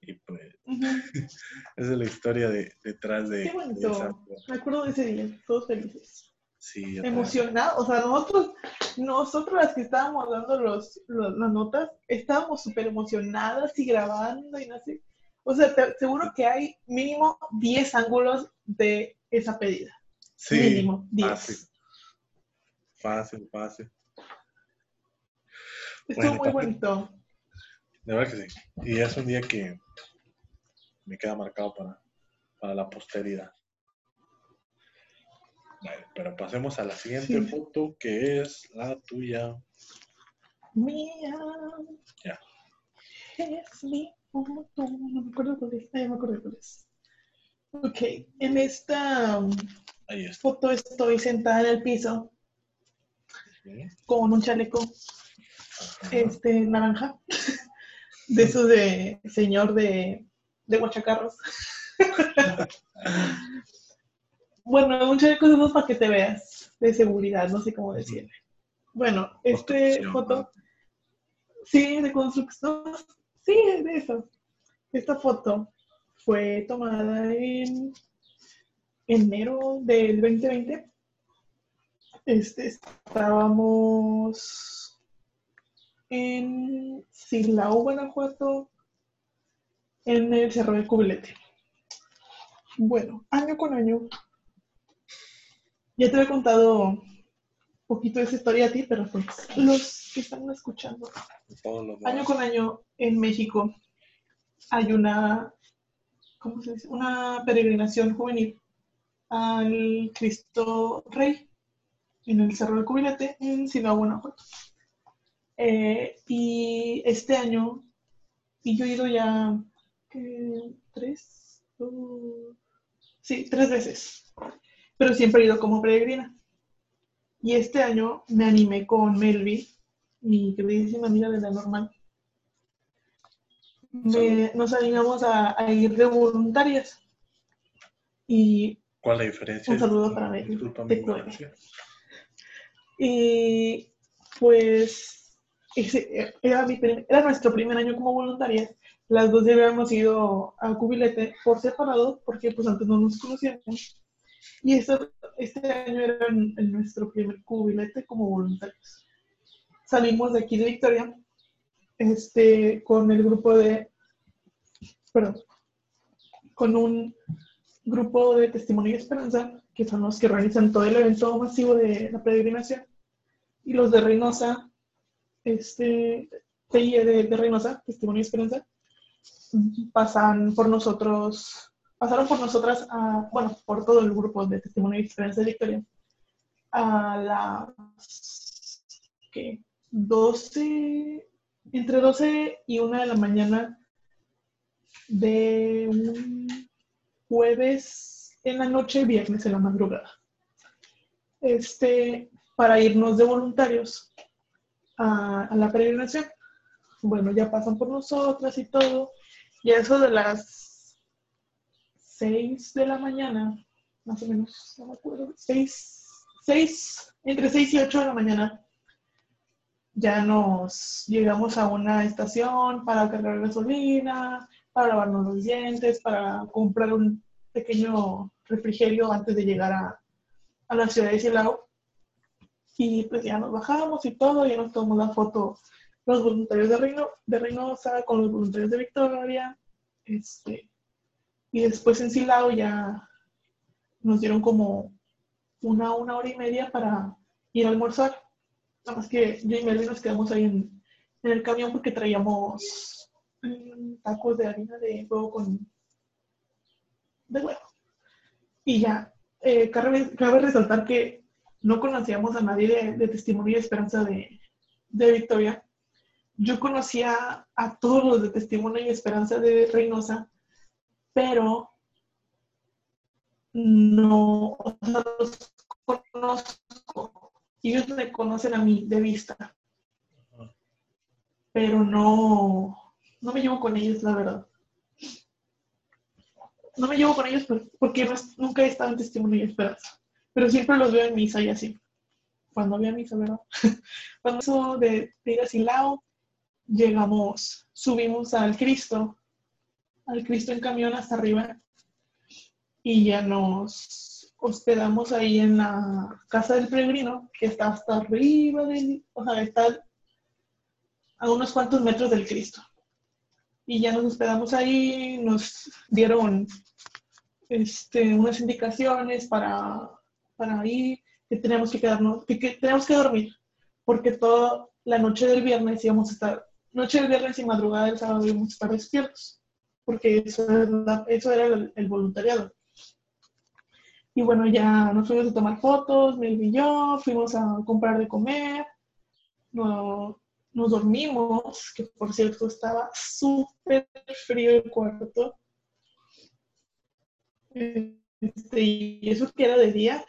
Y pues, esa es la historia de, detrás de, Qué de bonito. esa. Me acuerdo de ese día, todos felices. Sí. Emocionados. O sea, nosotros, nosotros las que estábamos dando los, los- las notas, estábamos súper emocionadas y grabando y no sé. O sea, te- seguro que hay mínimo 10 ángulos de esa pedida. Sí, mínimo 10. fácil. Fácil, fácil. Estuvo Bueno, muy bonito. De verdad que sí. Y es un día que me queda marcado para, para la posteridad. Vale, pero pasemos a la siguiente Sí. foto, que es la tuya. Mía. Ya. Es mi foto. No me acuerdo cuál es. Ah, ya me acuerdo cuál es. Ok, en esta um, Ahí está. foto estoy sentada en el piso Sí. con un chaleco Ajá. este naranja de esos de señor de, de guachacarros. bueno, un chaleco de para que te veas, de seguridad, no sé cómo decirle. Bueno, este foto, sí, de construcción, sí, de eso. Esta foto fue tomada en enero del 2020. Este, estábamos en Silao, Guanajuato, en el Cerro del Cubilete. Bueno, año con año, ya te había contado un poquito de esa historia a ti, pero pues los que están escuchando. Año con año en México hay una, ¿cómo se dice? Una peregrinación juvenil al Cristo Rey en el Cerro del Cubilete en Sinaloa, Guanajuato. Eh, y este año, y yo he ido ya tres, dos, sí, tres veces, pero siempre he ido como peregrina. Y este año me animé con Melvi, mi queridísima amiga de la normal. Me- nos animamos a, a ir de voluntarias. Y ¿Cuál es la diferencia? Un saludo para Disculpa mi ignorancia. Y pues ese era, mi era nuestro primer año como voluntarias. Las dos ya habíamos ido a Cubilete por separado porque pues antes no nos conocíamos. Y este, este año era nuestro primer cubilete como voluntarios. Salimos de aquí de Victoria este, con el grupo de, perdón, con un grupo de Testimonio y Esperanza, que son los que organizan todo el evento masivo de la peregrinación, y los de Reynosa, este, TIE de, de Reynosa, Testimonio y Esperanza, pasan por nosotros, pasaron por nosotras, a, bueno, por todo el grupo de Testimonio y Esperanza de Victoria, a las, ¿qué? 12, entre 12 y 1 de la mañana de un jueves en la noche, viernes en la madrugada. Este, para irnos de voluntarios a, la peregrinación. Bueno, ya pasan por nosotras y todo. Y eso de las 6 de la mañana, más o menos, no me acuerdo, 6, 6, entre 6 y 8 de la mañana, ya nos llegamos a una estación para cargar gasolina, para lavarnos los dientes, para comprar un pequeño refrigerio antes de llegar a, la ciudad de Silao. Y pues ya nos bajamos y todo, ya nos tomamos la foto los voluntarios de, Reino, de Reynosa con los voluntarios de Victoria. Este, y después en Silao ya nos dieron como una, una hora y media para ir a almorzar. Nada más que yo y Melvin nos quedamos ahí en, el camión porque traíamos mm, tacos de harina de huevo con de huevo. Y ya, eh, cabe, resaltar que no conocíamos a nadie de, Testimonio y Esperanza de, de, Victoria. Yo conocía a todos los de Testimonio y Esperanza de Reynosa, pero no los conozco ellos me conocen a mí de vista, pero no, no me llevo con ellos, la verdad. No me llevo con ellos porque nunca he estado en testimonio y esperanza, pero siempre los veo en misa y así. Cuando había misa, ¿verdad? Cuando eso de, de ir a Silao, llegamos, subimos al Cristo, al Cristo en camión hasta arriba y ya nos hospedamos ahí en la casa del peregrino, que está hasta arriba del, o sea, está a unos cuantos metros del Cristo. Y ya nos hospedamos ahí, nos dieron este, unas indicaciones para, para que tenemos que quedarnos, que, tenemos que dormir, porque toda la noche del viernes íbamos a estar, noche del viernes y madrugada del sábado íbamos a estar despiertos, porque eso, eso era el voluntariado. Y bueno, ya nos fuimos a tomar fotos, Mel y yo, fuimos a comprar de comer, nos dormimos, que por cierto estaba súper frío el cuarto. Este, y eso que era de día.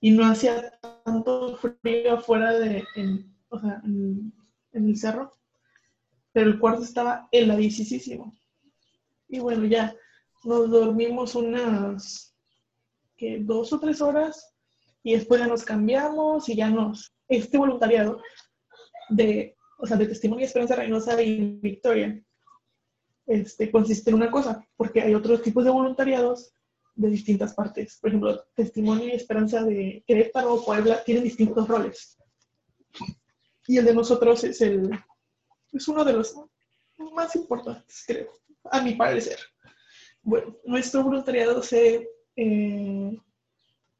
Y no hacía tanto frío afuera de, en, o sea, en, en el cerro, pero el cuarto estaba heladísimo. Y bueno, ya nos dormimos unas que dos o tres horas y después ya nos cambiamos y ya nos... Este voluntariado de, o sea, de Testimonio y Esperanza Reynosa y Victoria este, consiste en una cosa, porque hay otros tipos de voluntariados de distintas partes. Por ejemplo, Testimonio y Esperanza de Querétaro o Puebla tienen distintos roles. Y el de nosotros es, el, es uno de los más importantes, creo, a mi parecer. Bueno, nuestro voluntariado se, eh,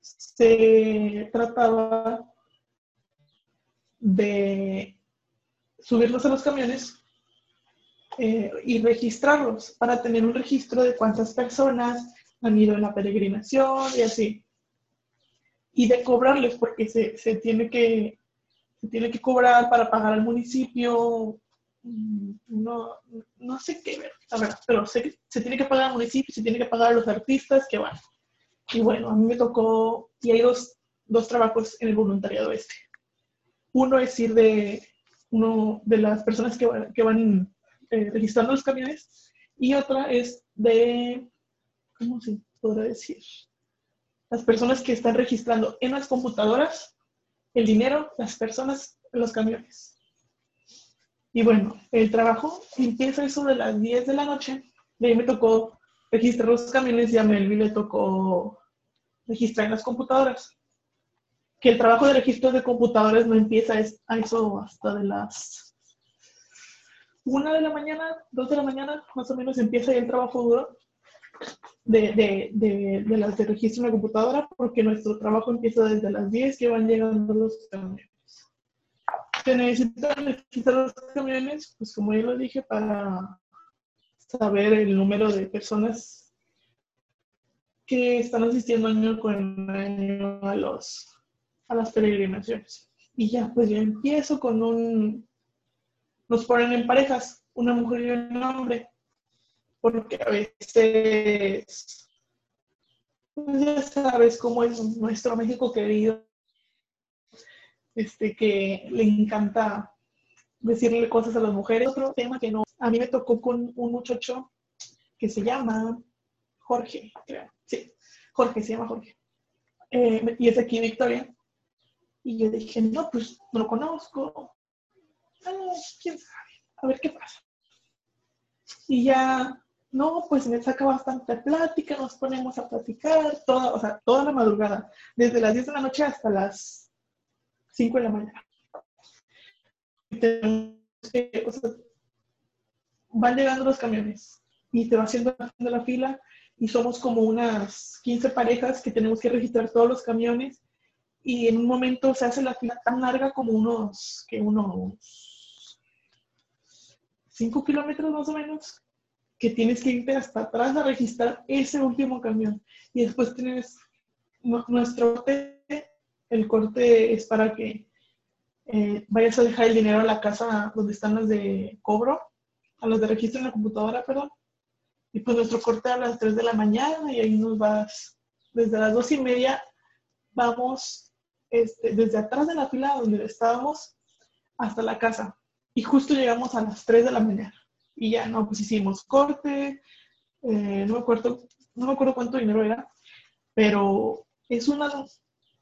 se trataba de subirlos a los camiones eh, y registrarlos para tener un registro de cuántas personas han ido en la peregrinación y así. Y de cobrarles, porque se, se tiene, que, se tiene que cobrar para pagar al municipio Mm, no, no sé qué ver, la verdad, pero se tiene que pagar al municipio, se tiene que pagar a los artistas que van. Y bueno, a mí me tocó, y hay dos, dos trabajos en el voluntariado este. Uno es ir de, uno de las personas que, que van eh, registrando los camiones, y otra es de, ¿cómo se podrá decir? las personas que están registrando en las computadoras, el dinero, las personas, los camiones. Y bueno, el trabajo empieza eso de las 10 de la noche. De ahí me tocó registrar los camiones y a Melvin le tocó registrar en las computadoras. Que el trabajo de registro de computadoras no empieza a eso hasta de las 1 de la mañana, 2 de la mañana, más o menos empieza el trabajo duro de, de, de, de las de registro en la computadora, porque nuestro trabajo empieza desde las 10 que van llegando los camiones se necesitan registrar los camiones, pues como ya lo dije, para saber el número de personas que están asistiendo año con año a, los, a las peregrinaciones. Y ya, pues yo empiezo con un... Nos ponen en parejas, una mujer y un hombre, porque a veces, pues ya sabes cómo es nuestro México querido, este, que le encanta decirle cosas a las mujeres. Otro tema que no, a mí me tocó con un muchacho que se llama Jorge, creo. Sí, Jorge, se llama Jorge. Eh, y es aquí Victoria. Y yo dije, no, pues no lo conozco. Ah, quién sabe, a ver qué pasa. Y ya, no, pues me saca bastante plática, nos ponemos a platicar, toda, o sea, toda la madrugada, desde las 10 de la noche hasta las 5 de la mañana. van llegando los camiones y te va haciendo la fila y somos como unas 15 parejas que tenemos que registrar todos los camiones y en un momento se hace la fila tan larga como unos, que unos 5 kilómetros más o menos, que tienes que irte hasta atrás a registrar ese último camión. Y después tienes nuestro el corte es para que eh, vayas a dejar el dinero a la casa donde están los de cobro, a los de registro en la computadora, perdón. Y pues nuestro corte a las 3 de la mañana y ahí nos vas, desde las 2 y media, vamos este, desde atrás de la fila donde estábamos hasta la casa. Y justo llegamos a las 3 de la mañana. Y ya, no, pues hicimos corte, eh, no, me acuerdo, no me acuerdo cuánto dinero era, pero es una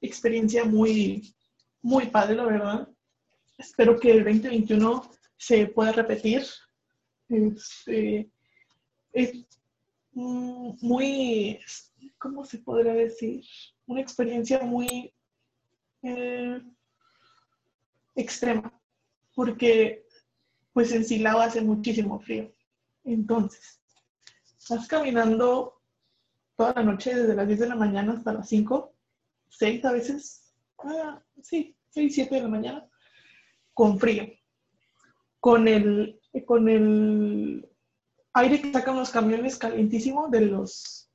experiencia muy, muy padre, la verdad. Espero que el 2021 se pueda repetir. Este, es muy, ¿cómo se podría decir? Una experiencia muy eh, extrema, porque pues en Silao hace muchísimo frío. Entonces, estás caminando toda la noche desde las 10 de la mañana hasta las 5 seis a veces, ah, sí, seis, siete de la mañana, con frío. Con el, con el aire que sacan los camiones calientísimo de los,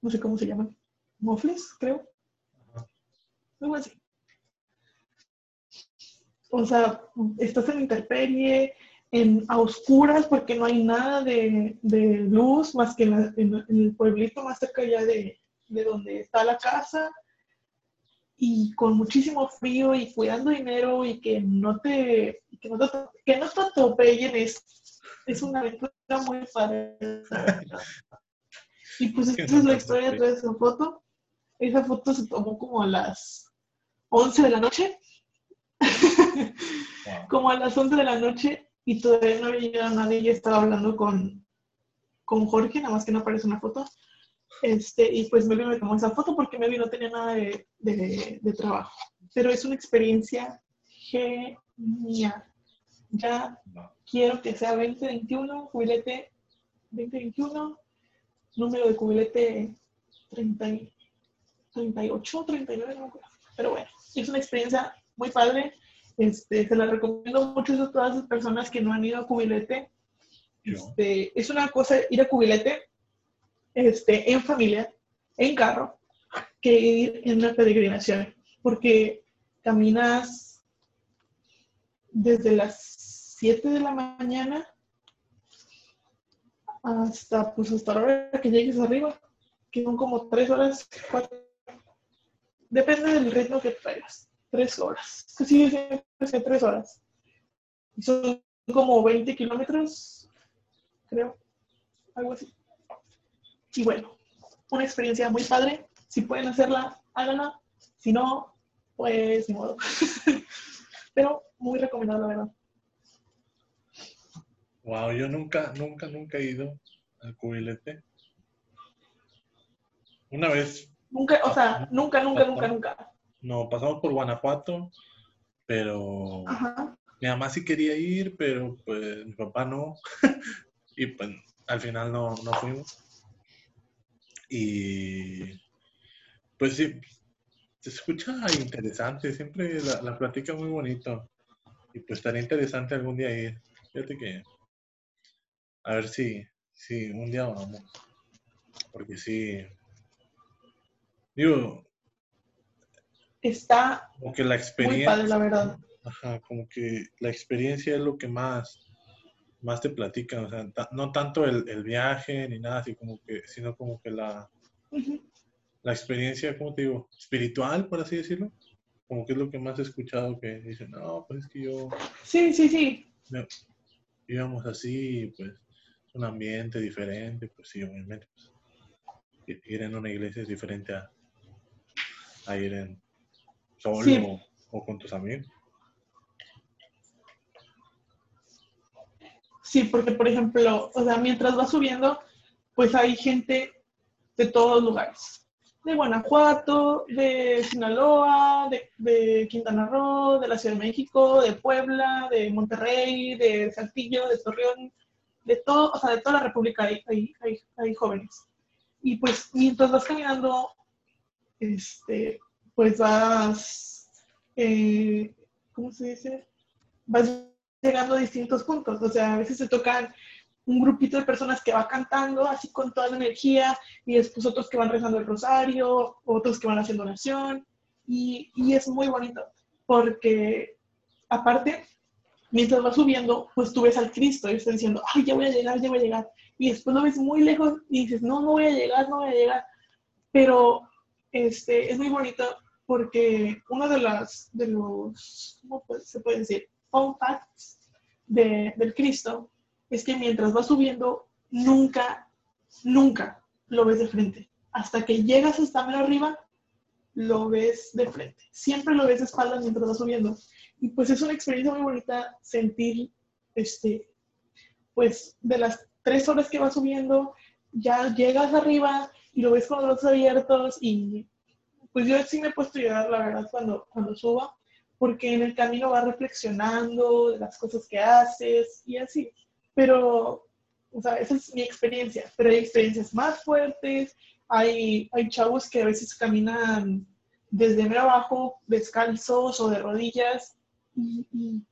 no sé cómo se llaman, mofles, creo. Algo así. O sea, estás en interperie, en, a oscuras porque no hay nada de, luz más que en, el pueblito más cerca ya de, de donde está la casa y con muchísimo frío y cuidando dinero y que no te, que no te, que no te atropellen es, es una aventura muy padre. Y pues esa es la historia de esa foto. Esa foto se tomó como a las 11 de la noche. Como a las 11 de la noche y todavía no había llegado nadie. y estaba hablando con, con Jorge, nada más que no aparece una foto. Este, y pues Melvin me tomó esa foto porque Melvin no tenía nada de, de, trabajo. Pero es una experiencia genial. Ya quiero que sea 2021, jubilete 2021, número de jubilete 30, 38, 39, no me acuerdo. Pero bueno, es una experiencia muy padre. Este, se la recomiendo mucho a todas las personas que no han ido a cubilete. Este, es una cosa ir a cubilete este, en familia, en carro, que ir en una peregrinación, porque caminas desde las 7 de la mañana hasta, pues, hasta la hora que llegues arriba, que son como 3 horas, 4. Depende del ritmo que traigas. 3 horas. Sí, sí, 3 horas. Y son como 20 kilómetros, creo. Algo así. Y bueno, una experiencia muy padre. Si pueden hacerla, háganla. Si no, pues ni modo. Pero muy recomendable, la verdad. Wow, yo nunca, nunca, nunca he ido al cubilete. Una vez. Nunca, o sea, nunca, nunca, nunca, nunca. No, pasamos por Guanajuato, pero mi mamá sí quería ir, pero pues mi papá no. y pues al final no, no fuimos. Y pues sí, se escucha interesante, siempre la, la platica muy bonito. Y pues estaría interesante algún día ir. Fíjate que, a ver si, si un día vamos. Porque sí, digo, está como que la experiencia, muy padre, la verdad. Ajá, como que la experiencia es lo que más, más te platican, o sea, no tanto el, el, viaje ni nada así como que, sino como que la, la experiencia, ¿cómo te digo? Espiritual, por así decirlo. Como que es lo que más he escuchado que dicen, no, pues es que yo... Sí, sí, sí. íbamos así, pues un ambiente diferente, pues sí, obviamente. Pues, ir en una iglesia es diferente a, a ir en solo o, con tus amigos. Sí, porque por ejemplo, o sea, mientras va subiendo, pues hay gente de todos lugares de Guanajuato, de Sinaloa, de, Quintana Roo, de la Ciudad de México, de Puebla, de Monterrey, de Saltillo, de Torreón, de todo, o sea, de toda la República hay, hay, hay, jóvenes. Y pues mientras vas caminando, este, pues vas, eh, ¿cómo se dice? Vas llegando a distintos puntos. O sea, a veces se tocan un grupito de personas que va cantando así con toda la energía y después otros que van rezando el rosario, otros que van haciendo oración y, y es muy bonito porque aparte, mientras va subiendo, pues tú ves al Cristo y estás diciendo, ay, ya voy a llegar, ya voy a llegar. Y después lo ves muy lejos y dices, no, no voy a llegar, no voy a llegar. Pero este, es muy bonito porque uno de, las, de los, ¿cómo se puede decir? Fun facts de, del Cristo es que mientras va subiendo, nunca, nunca lo ves de frente. Hasta que llegas hasta arriba, lo ves de frente. Siempre lo ves de espaldas mientras va subiendo. Y pues es una experiencia muy bonita sentir, este, pues de las tres horas que va subiendo, ya llegas arriba y lo ves con los ojos abiertos y pues yo sí me he puesto a llorar, la verdad, cuando, cuando suba, porque en el camino vas reflexionando de las cosas que haces y así. Pero, o sea, esa es mi experiencia, pero hay experiencias más fuertes, hay, hay chavos que a veces caminan desde medio abajo, descalzos o de rodillas, y,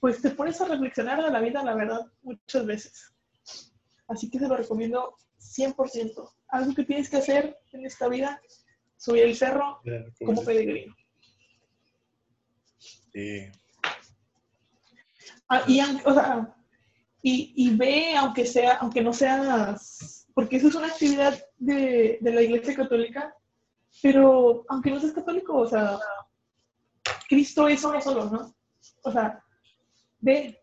pues te pones a reflexionar de la vida, la verdad, muchas veces. Así que se lo recomiendo 100%. Algo que tienes que hacer en esta vida, subir el cerro como peregrino. Sí. Ah, y, o sea, y, ve, aunque sea, aunque no seas, porque eso es una actividad de, la Iglesia Católica, pero aunque no seas católico, o sea, Cristo es uno solo, ¿no? O sea, ve,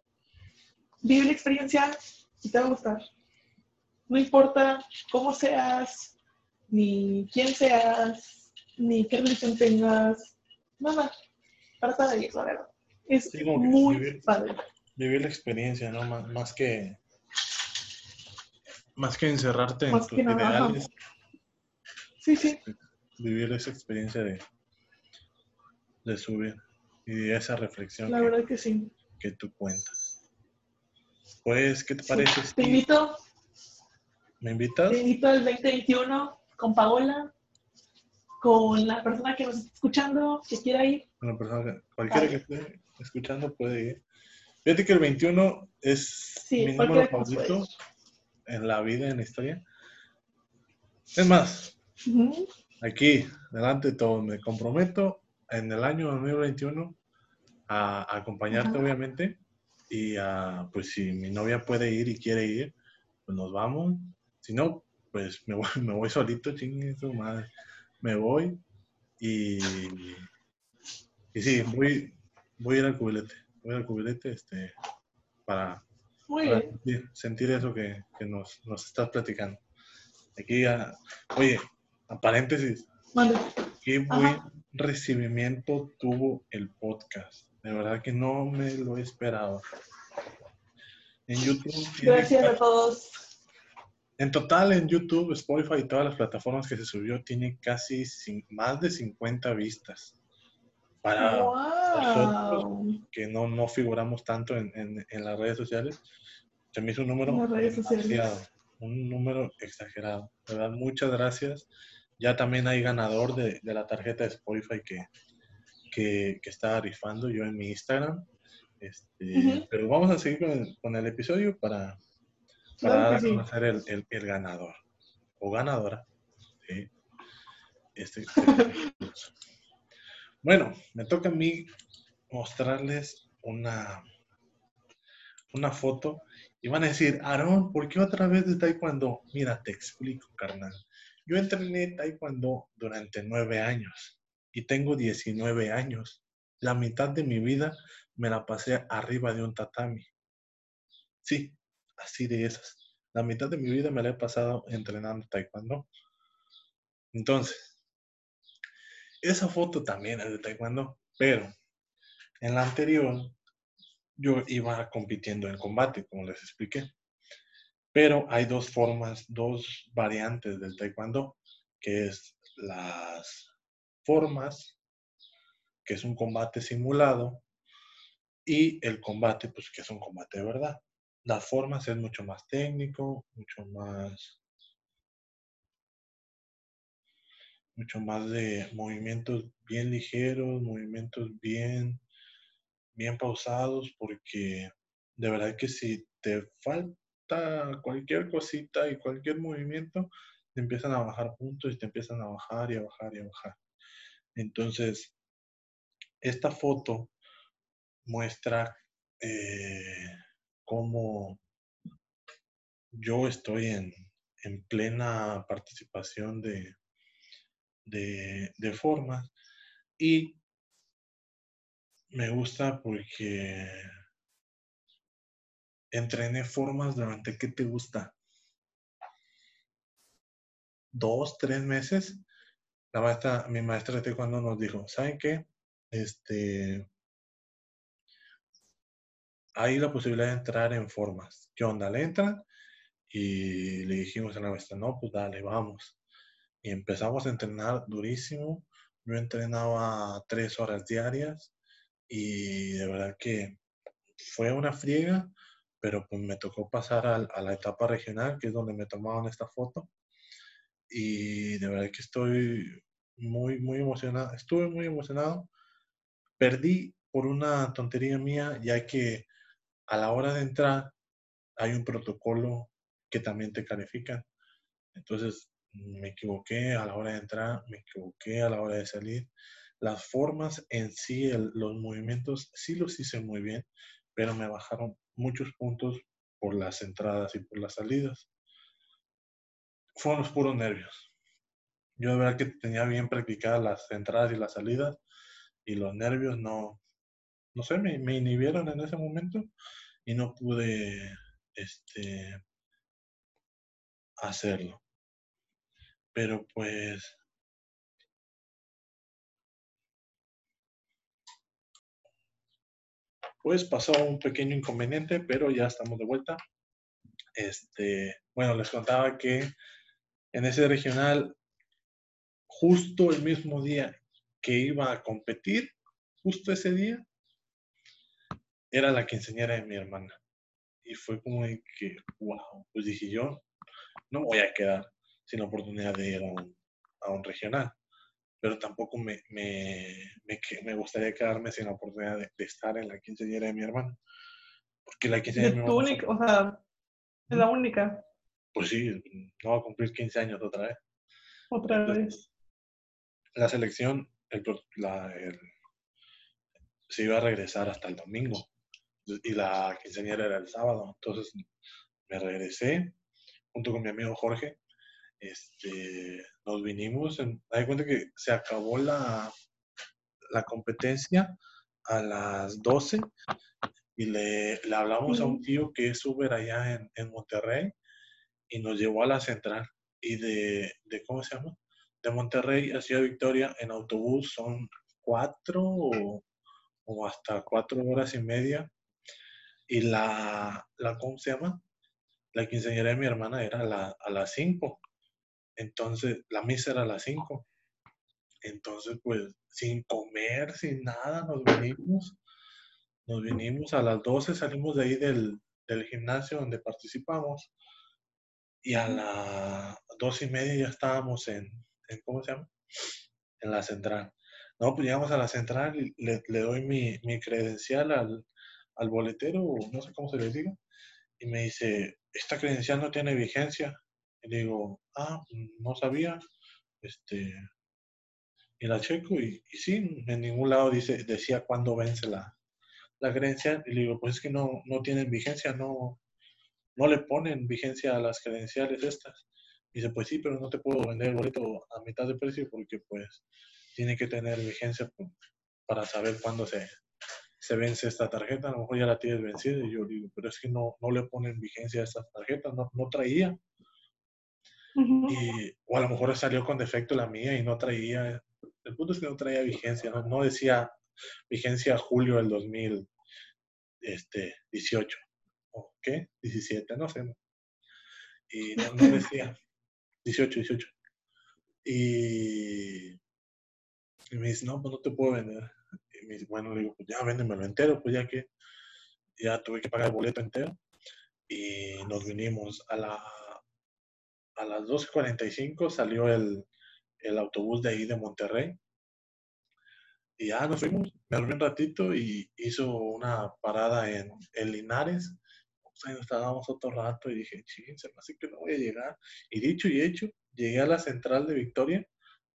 vive la experiencia y te va a gustar. No importa cómo seas, ni quién seas, ni qué religión tengas, nada, trata de ir, la verdad. Es muy padre vivir la experiencia, ¿no? más que más que encerrarte en tus ideales. Sí, sí. Vivir esa experiencia de, de subir y esa reflexión. La que, verdad que sí. Que tú cuentas. Pues, ¿qué te parece? Te invito. ¿Me invitas? Te invito al 2021 con Paola, con la persona que nos está escuchando, que quiera ir. Una persona, cualquiera que esté escuchando puede ir. Fíjate que el 21 es mi número favorito en la vida, en la historia. Es más, aquí, delante de todo, me comprometo en el año 2021 a, acompañarte, obviamente, y a, pues si mi novia puede ir y quiere ir, pues nos vamos. Si no, pues me voy, me voy solito, chingue su madre. Me voy y, y sí, voy, voy a ir al cubilete voy al cubilete este, para, sentir, eso que, nos, nos, estás platicando. Aquí, oye, A paréntesis, Mande. qué Ajá. buen recibimiento tuvo el podcast. De verdad que no me lo esperaba. En YouTube. Gracias a todos. En total, en YouTube, Spotify y todas las plataformas que se subió, tiene casi cin- más de 50 vistas. Para ¡Wow! que no, no figuramos tanto en, en- en las redes sociales, se me hizo un número demasiado, un número exagerado. De verdad, muchas gracias. Ya también hay ganador de, de la tarjeta de Spotify que, que, que estaba rifando yo en mi Instagram. Este, Ujú. Pero vamos a seguir con el, con el episodio para, para Claro dar a conocer el, el- el ganador o ganadora. ¿sí? Este- bueno, me toca a mí mostrarles una, una foto y van a decir, Aarón, ¿por qué otra vez de Taekwondo? Mira, te explico, carnal. Yo entrené Taekwondo durante nueve años y tengo 19 años. La mitad de mi vida me la pasé arriba de un tatami. Sí, así de esas. La mitad de mi vida me la he pasado entrenando Taekwondo. Entonces, esa foto también es de Taekwondo, pero en la anterior yo iba compitiendo en combate, como les expliqué. Pero hay dos formas, dos variantes del taekwondo, que es las formas, que es un combate simulado, y el combate, pues que es un combate de verdad. Las formas es mucho más técnico, mucho más, mucho más de movimientos bien ligeros, movimientos bien, bien pausados, porque de verdad que si te falta cualquier cosita y cualquier movimiento, te empiezan a bajar puntos y te empiezan a bajar y a bajar y a bajar. Entonces, esta foto muestra eh, cómo yo estoy en, en plena participación de, de, de formas y me gusta porque entrené formas durante, ¿qué te gusta? Dos, tres meses. La maestra, mi maestra de taekwondo nos dijo, ¿saben qué? Este, hay la posibilidad de entrar en formas. ¿Qué onda? ¿Le entran? Y le dijimos a la maestra, no, pues dale, vamos. Y empezamos a entrenar durísimo. Yo entrenaba tres horas diarias y de verdad que fue una friega, pero pues me tocó pasar al- a, la etapa regional, que es donde me tomaban esta foto. Y de verdad que estoy muy, muy emocionado. Estuve muy emocionado. Perdí por una tontería mía, ya que a la hora de entrar hay un protocolo que también te califican. Entonces me equivoqué a la hora de entrar, me equivoqué a la hora de salir. Las formas en sí, los movimientos, sí los hice muy bien, pero me bajaron muchos puntos por las entradas y por las salidas. Fueron los puros nervios. Yo de verdad que tenía bien practicadas las entradas y las salidas y los nervios no, no sé, me, inhibieron en ese momento y no pude este, hacerlo. Pero pues pues pasó un pequeño inconveniente, pero ya estamos de vuelta. Este, bueno, les contaba que en ese regional, justo el mismo día que iba a competir, justo ese día, era la quinceañera de mi hermana. Y fue como de que, wow, pues dije yo, no voy a quedar sin la oportunidad de ir a un, a un regional. Pero tampoco me, me, me, me gustaría quedarme sin la oportunidad de, de estar en la quinceañera de mi hermana. Porque la quinceañera De mi tu hermana única, o sea, es la única, pues sí, no va a cumplir 15 años otra vez. otra Entonces, vez. La selección, el, la- el- se iba a regresar hasta el domingo y la quinceañera era el sábado. Entonces me regresé junto con mi amigo Jorge. Este, nos vinimos, en, hay cuenta que se acabó la, la competencia a las 12 y le, le hablamos a un tío que es Uber allá en, en Monterrey y nos llevó a la central y de, de ¿cómo se llama? de Monterrey a Ciudad Victoria en autobús son cuatro o, o hasta cuatro horas y media. Y la, la, ¿cómo se llama? La quinceañera de mi hermana era a, la, a las cinco. Entonces, la misa era a las cinco. Entonces, pues, sin comer, sin nada, nos venimos. Nos vinimos a las 12, salimos de ahí del, del gimnasio donde participamos. Y a las dos y media ya estábamos en, en, ¿cómo se llama? En la central. No, pues llegamos a la central y le, le doy mi, mi credencial al, al boletero, no sé cómo se le diga, y me dice, esta credencial no tiene vigencia. Y digo, ah, no sabía. Este, y la checo y, y sí, en ningún lado dice, decía cuándo vence la, la credencial. Y le digo, pues es que no, no tienen vigencia, no, no le ponen vigencia a las credenciales estas. Y dice, pues sí, pero no te puedo vender el boleto a mitad de precio porque pues tiene que tener vigencia para saber cuándo se, se vence esta tarjeta. A lo mejor ya la tienes vencida. Y yo digo, pero es que no, no le ponen vigencia a esta tarjeta, no, no traía. y, o a lo mejor salió con defecto la mía y no traía. El punto es que no traía vigencia, no, no decía vigencia julio del 2018. ¿O qué? 17, no sé. Y no, no decía 18, 18. Y, y, me dice, no, pues no te puedo vender. Y bueno, le digo, pues ya véndemelo entero, pues ya que ya tuve que pagar el boleto entero. Y nos vinimos a la a las 12.45 salió el, el autobús de ahí de Monterrey y ya nos fuimos, me dormí un ratito y hizo una parada en, en Linares. Pues ahí nos estábamos otro rato y dije, ching, se me hace que no voy a llegar. Y dicho y hecho, llegué a la central de Victoria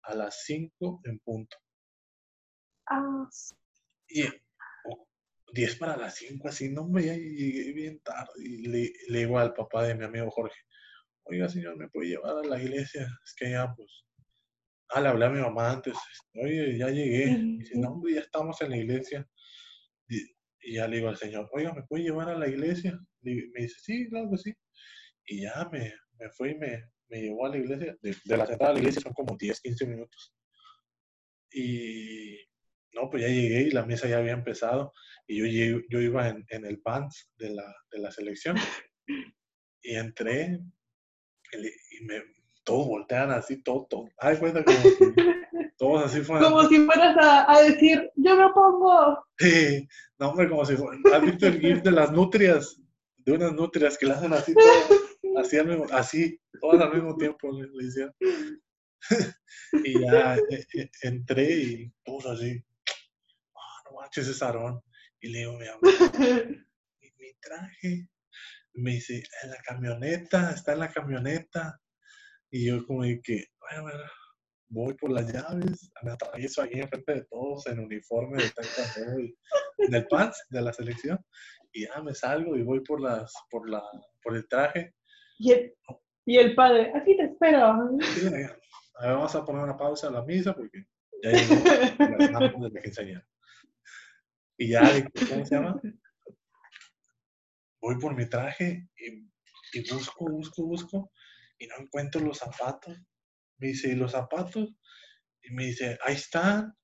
a las 5 en punto. Ah. Y oh, 10 para las 5, así, no me llegué bien tarde. Y le, le digo al papá de mi amigo Jorge, oiga señor, ¿me puede llevar a la iglesia? Es que ya pues Ah, le hablé a mi mamá antes. Oye, ya llegué. Y dice, no, hombre, ya estamos en la iglesia. Y, y, ya le digo al Señor, oiga, ¿me puede llevar a la iglesia? Y me dice, sí, claro que sí. Y ya me, me fue y me, me llevó a la iglesia. De, de la central a la iglesia son como 10, 15 minutos. Y no, pues ya llegué y la misa ya había empezado. Y yo, yo iba en, en el pants de la, de la selección. Y entré y me, todos voltean así, todo, todo. Ay, cuenta como si todos así fueran. Como si fueras a, a, decir, yo me pongo. Sí, no, hombre, como si fueran. ¿Has visto el GIF de las nutrias? De unas nutrias que le hacen así, todas, así, al mismo, así, todas al mismo tiempo, le, le hicieron. y ya e, e, entré y todos así, Y le digo, mi amor, mi, mi traje. Me dice, en la camioneta, está en la camioneta. Y yo como de que, bueno, bueno, voy por las llaves, me atravieso ahí enfrente de todos en uniforme de taekwondo y en el pants de la selección y ya me salgo y voy por las por la por el traje. Y el, y el padre, aquí te espero. Sí, a ver, vamos a poner una pausa a la misa porque ya llegó de que enseñar. Y ya, ¿cómo se llama? Voy por mi traje y, y busco, busco, busco y no encuentro los zapatos. Me dice, ¿y los zapatos? Y me dice, ahí están.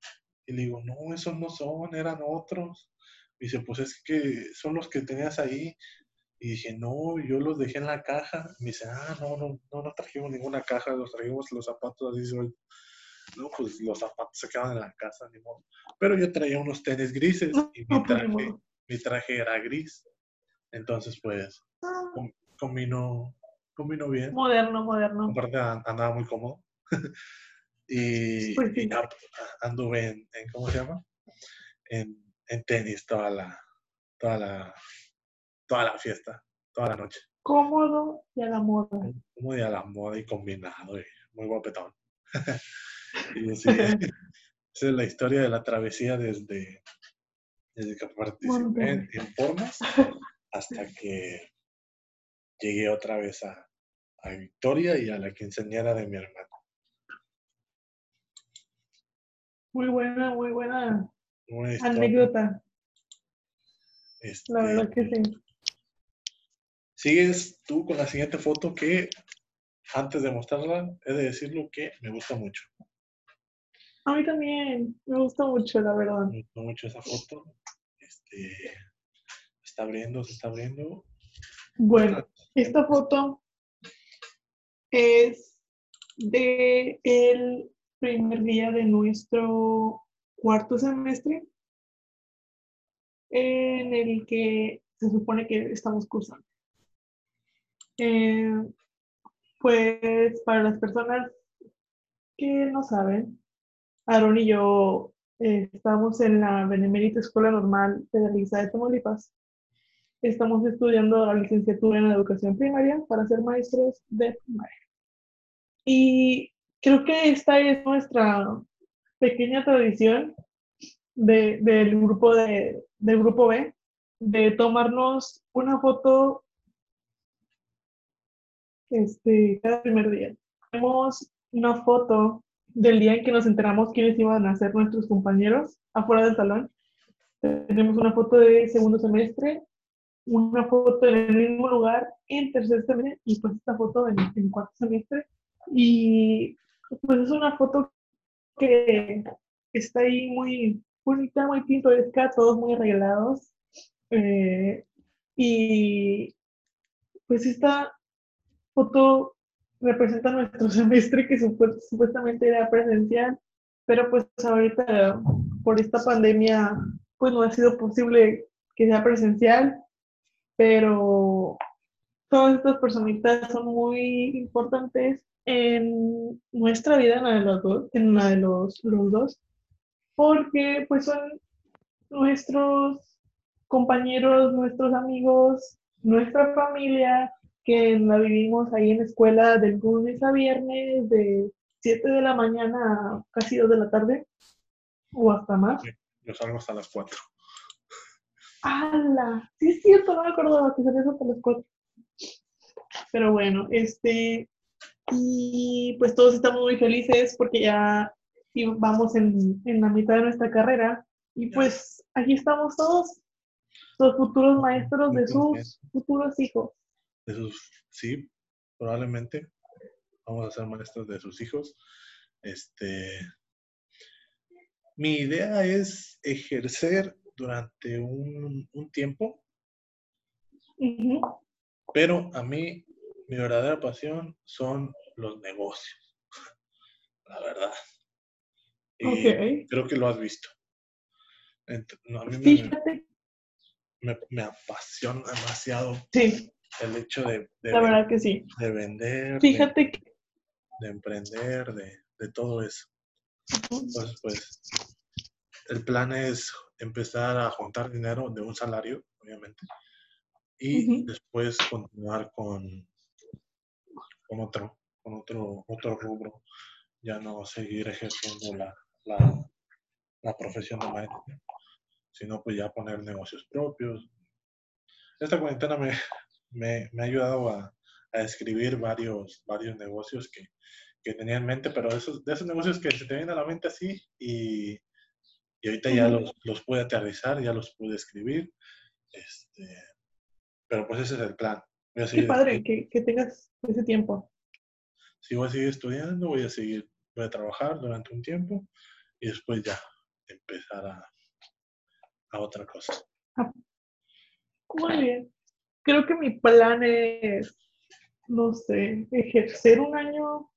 Y le digo, no, esos no son, eran otros. Me dice, pues es que son los que tenías ahí. Y dije, no, yo los dejé en la caja. Me dice, ah, no, no, no, no trajimos ninguna caja, los trajimos los zapatos así No, pues los zapatos se quedan en la casa, ni modo. Pero yo traía unos tenis grises y mi traje, mi traje era gris. Entonces, pues, combinó, combinó bien. Moderno, moderno. Aparte andaba muy cómodo. y, Pues sí. y ya anduve en, en, ¿cómo se llama? En, en tenis toda la, toda la, toda la fiesta, toda la noche. Cómodo y a la moda. Muy a la moda y combinado y muy guapetón. y así, esa es la historia de la travesía desde, desde que participé en, en formas hasta que llegué otra vez a, a, Victoria y a la quinceañera de mi hermano. Muy buena, muy buena anécdota. Este, La verdad que sí. Sigues tú con la siguiente foto que, antes de mostrarla, he de decirlo que me gusta mucho. A mí también, me gusta mucho, la verdad. Me gustó mucho esa foto. Este, se está abriendo, se está abriendo. Bueno, esta foto es de el primer día de nuestro cuarto semestre en el que se supone que estamos cursando. Eh, pues para las personas que no saben, Aaron y yo eh, estamos en la Benemérita Escuela Normal Federalista de Tamaulipas. Estamos estudiando la licenciatura en educación primaria para ser maestros de primaria. Y creo que esta es nuestra pequeña tradición del, grupo de, del grupo B, de tomarnos una foto este, cada primer día. Tenemos una foto del día en que nos enteramos quiénes iban a ser nuestros compañeros afuera del salón. Tenemos una foto de segundo semestre, una foto en el mismo lugar en tercer semestre y pues esta foto en, en cuarto semestre. Y pues es una foto que está ahí muy bonita, muy pintoresca, todos muy arreglados. Eh, y pues esta foto representa nuestro semestre que supuestamente era presencial, pero pues ahorita por esta pandemia pues no ha sido posible que sea presencial, pero todas estas personitas son muy importantes en nuestra vida, en la de los dos, en la de los, los dos, porque pues son nuestros compañeros, nuestros amigos, nuestra familia, que la vivimos ahí en la escuela del lunes a viernes, de 7 de la mañana a casi 2 de la tarde, o hasta más. yo salgo hasta las 4. ¡Hala! Sí es cierto, no me acordaba que salías hasta las 4. Pero bueno, este, y pues todos estamos muy felices porque ya vamos en, en la mitad de nuestra carrera y pues aquí estamos todos, los futuros maestros de sus futuros hijos de sus, sí, probablemente vamos a ser maestros de sus hijos. Este, mi idea es ejercer durante un, tiempo, pero a mí mi verdadera pasión son los negocios, la verdad. Y creo que lo has visto. a mí me, me, apasiona demasiado sí el hecho de, la verdad que sí. de vender, Fíjate de, de emprender, de, de, todo eso. Entonces, pues, el plan es empezar a juntar dinero de un salario, obviamente, y después continuar con, con otro, con otro, otro rubro, ya no seguir ejerciendo la, la, la profesión de maestro, sino pues ya poner negocios propios. Esta cuarentena me, me, ha ayudado a, escribir varios, varios negocios que, tenía en mente, pero esos, de esos negocios que se te vienen a la mente así y, ahorita ya los, los pude aterrizar, ya los pude escribir. Este, pero pues ese es el plan. Qué padre que, tengas ese tiempo. Sí, voy a seguir estudiando, voy a seguir, voy a trabajar durante un tiempo y después ya empezar a, a otra cosa. Ah, muy bien creo que mi plan es, no sé, ejercer un año.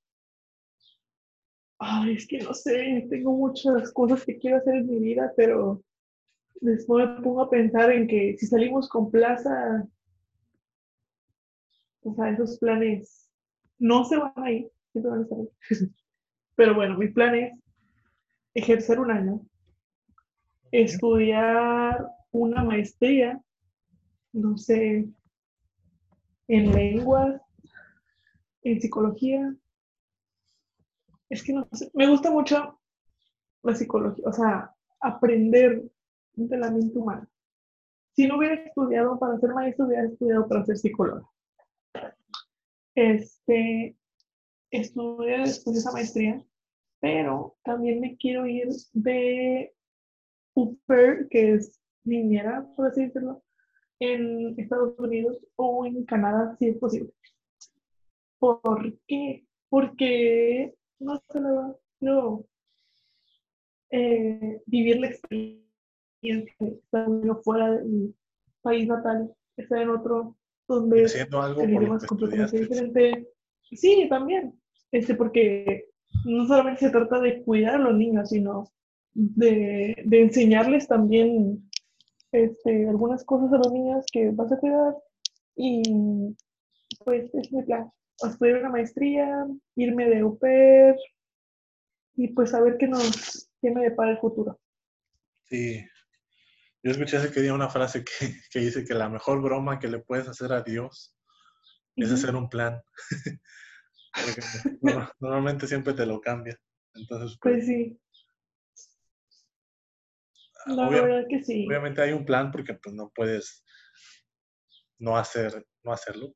Ay, es que no sé, tengo muchas cosas que quiero hacer en mi vida, pero después me pongo a pensar en que si salimos con plaza, o sea, esos planes no se van a ir, siempre van a estar Pero bueno, mi plan es ejercer un año, estudiar una maestría no sé, en lenguas, en psicología. Es que no sé, me gusta mucho la psicología, o sea, aprender de la mente humana. Si no hubiera estudiado para ser maestro, hubiera estudiado para ser psicóloga. Este, estudié después de esa maestría, pero también me quiero ir de UPER, que es niñera, por así decirlo, en Estados Unidos o en Canadá si es posible. ¿Por qué? Porque no se lo no. eh, vivir la experiencia de estar fuera del país natal, estar en otro donde algo el idioma es completamente diferente. Sí, también. Este, porque no solamente se trata de cuidar a los niños, sino de, de enseñarles también este, algunas cosas a los niños que vas a cuidar. Y pues es mi plan. Estudiar una maestría, irme de au pair y pues saber qué nos me depara el futuro. Sí. Yo escuché hace que día una frase que, que dice que la mejor broma que le puedes hacer a Dios es hacer un plan. Porque no- normalmente siempre te lo cambia. Entonces, pues, Pues sí, la obvia- verdad que sí. obviamente hay un plan porque pues no puedes no hacer, no hacerlo.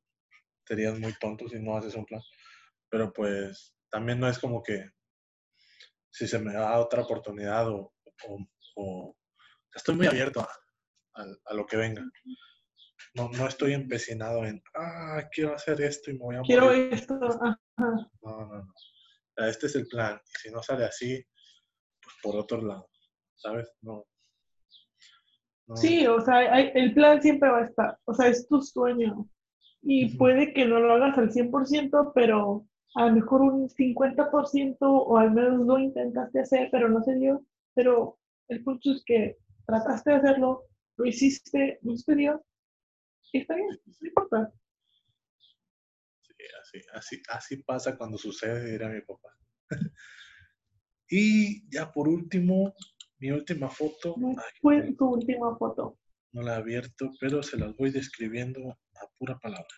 Serías muy tonto si no haces un plan. Pero pues también no es como que si se me da otra oportunidad o, o- o- estoy muy abierto a, a- a lo que venga. No, no estoy empecinado en, ah, quiero hacer esto y me voy a Quiero morir. esto. Ajá. No, no, no. O sea, este es el plan. Y si no sale así, pues por otro lado. ¿Sabes? No. No. Sí, o sea, hay- el plan siempre va a estar. O sea, es tu sueño. Y Ujú. puede que no lo hagas al 100%, pero a lo mejor un 50% o al menos lo intentaste hacer, pero no se dio. Pero el punto es que trataste de hacerlo, lo hiciste, no se dio. Y está bien, no importa. Sí, así, así, así pasa cuando sucede, dirá mi papá. y ya por último, mi última foto. ¿Cuál ay, fue tu última foto? no la he abierto, pero se las voy describiendo a pura palabra.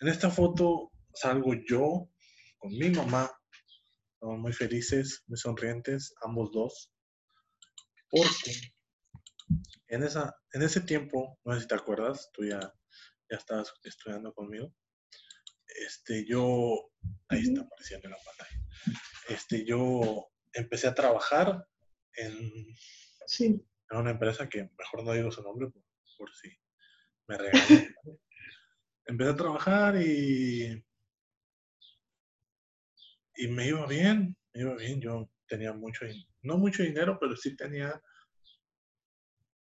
En esta foto salgo yo con mi mamá. Estamos muy felices, muy sonrientes, ambos dos. Porque en, esa, en ese tiempo, no sé si te acuerdas, tú ya, ya estabas estudiando conmigo. Este, yo, ahí está apareciendo en la pantalla. Este, yo empecé a trabajar en, Sí. en una empresa que mejor no digo su nombre por, por si me regañan. Empecé a trabajar y, y me iba bien, me iba bien. Yo tenía mucho, no mucho dinero, pero sí tenía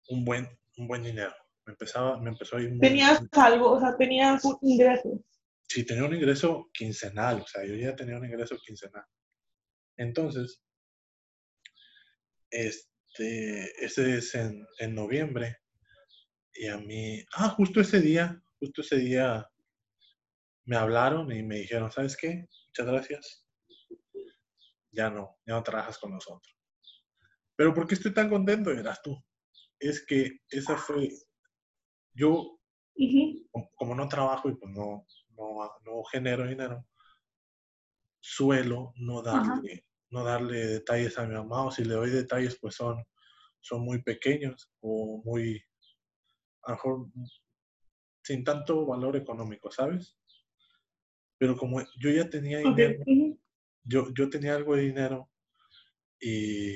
un buen, un buen dinero. Me empezaba, me empezó a ir muy Tenías bien. algo, o sea, tenías un ingreso. Sí, tenía un ingreso quincenal, o sea, yo ya tenía un ingreso quincenal. Entonces, este, ese es en, en noviembre. Y a mí, ah, justo ese día, justo ese día me hablaron y me dijeron, ¿sabes qué? Muchas gracias. Ya no, ya no trabajas con nosotros. Pero ¿por qué estoy tan contento? Eras tú. Es que esa fue, yo como no trabajo y pues no, no, no genero dinero, suelo no darle, no darle detalles a mi mamá o si le doy detalles pues son, son muy pequeños o muy, a lo mejor sin tanto valor económico, ¿sabes? Pero como yo ya tenía dinero, yo, yo tenía algo de dinero y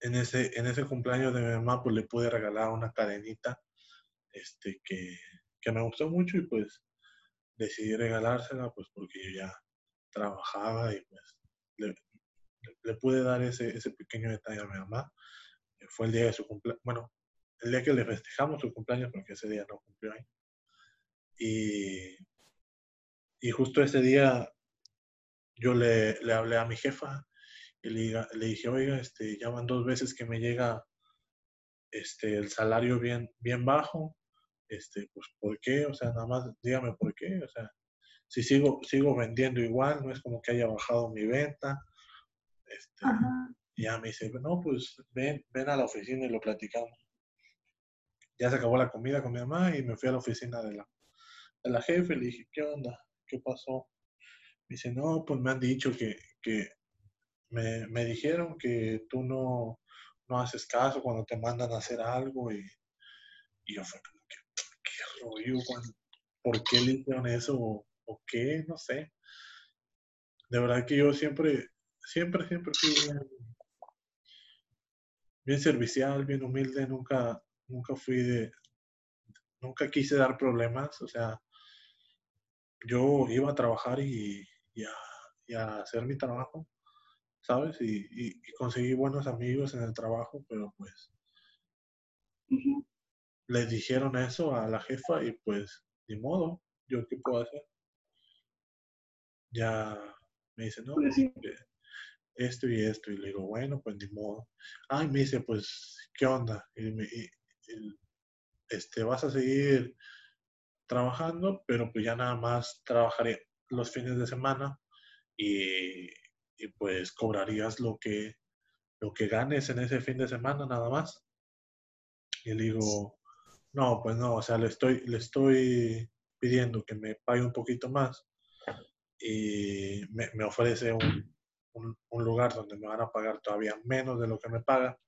en ese, en ese cumpleaños de mi mamá pues le pude regalar una cadenita este, que, que me gustó mucho y pues decidí regalársela pues porque yo ya trabajaba y pues le, le pude dar ese, ese pequeño detalle a mi mamá. que Fue el día de su cumpleaños, bueno, el día que le festejamos su cumpleaños porque ese día no cumplió ahí. Y, y justo ese día yo le, le hablé a mi jefa y le, le dije, oiga, este, ya van dos veces que me llega este, el salario bien, bien bajo, este, pues, ¿por qué? O sea, nada más dígame por qué, o sea, si sigo, sigo vendiendo igual, no es como que haya bajado mi venta, este, ya me dice, no, pues, ven, ven a la oficina y lo platicamos. Ya se acabó la comida con mi mamá y me fui a la oficina de la, de la jefe y le dije, ¿qué onda? ¿Qué pasó? Me dice, no, pues me han dicho que, que me, me dijeron que tú no, no haces caso cuando te mandan a hacer algo y, y yo fue como que, ¿qué rollo? ¿Por qué le hicieron eso? ¿O, qué? No sé. De verdad que yo siempre, siempre, siempre fui bien, bien servicial, bien humilde, nunca, nunca fui de, nunca quise dar problemas, o sea, yo iba a trabajar y, y a, y a hacer mi trabajo ¿sabes? Y, y, conseguí buenos amigos en el trabajo, pero pues le dijeron eso a la jefa y pues ni modo, yo qué puedo hacer. Ya me dice, no, pues esto y esto, y le digo, bueno, pues ni modo. Ay, me dice, pues, ¿qué onda? Y me, este, vas a seguir trabajando, pero pues ya nada más trabajaré los fines de semana y, y pues cobrarías lo que, lo que ganes en ese fin de semana nada más. Y le digo, no, pues no, o sea, le estoy, le estoy pidiendo que me pague un poquito más y me, me ofrece un, un, un, lugar donde me van a pagar todavía menos de lo que me paga.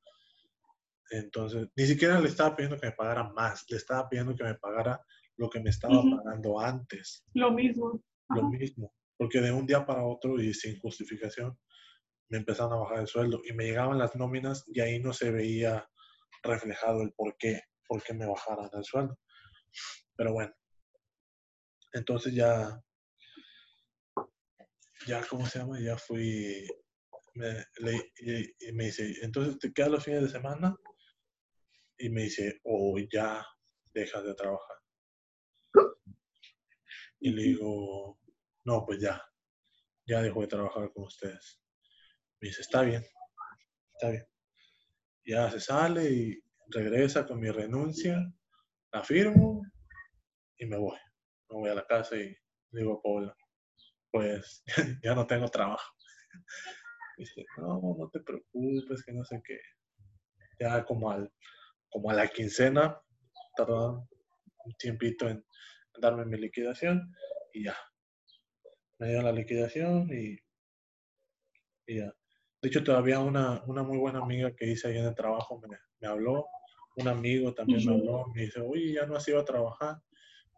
Entonces, ni siquiera le estaba pidiendo que me pagara más, le estaba pidiendo que me pagara lo que me estaba pagando antes. Lo mismo. Lo mismo porque de un día para otro y sin justificación me empezaron a bajar el sueldo y me llegaban las nóminas y ahí no se veía reflejado el por qué, por qué me bajaran el sueldo. Pero bueno, entonces ya, ya, ¿cómo se llama? Ya fui, me, y, me dice, entonces te quedas los fines de semana y me dice, o ya dejas de trabajar. Y le digo, no, pues ya, ya dejo de trabajar con ustedes. Me dice, está bien, está bien. Ya se sale y regresa con mi renuncia, la firmo y me voy. Me voy a la casa y digo a Paula, pues ya no tengo trabajo. Dice, no, no te preocupes, que no sé qué. Ya como, al, como a la quincena, tardó un tiempito en darme mi liquidación y ya, me dio la liquidación y, ya. De hecho, todavía una, una muy buena amiga que hice ahí en el trabajo me, me habló, un amigo también me habló, me dice, oye, ya no has ido a trabajar.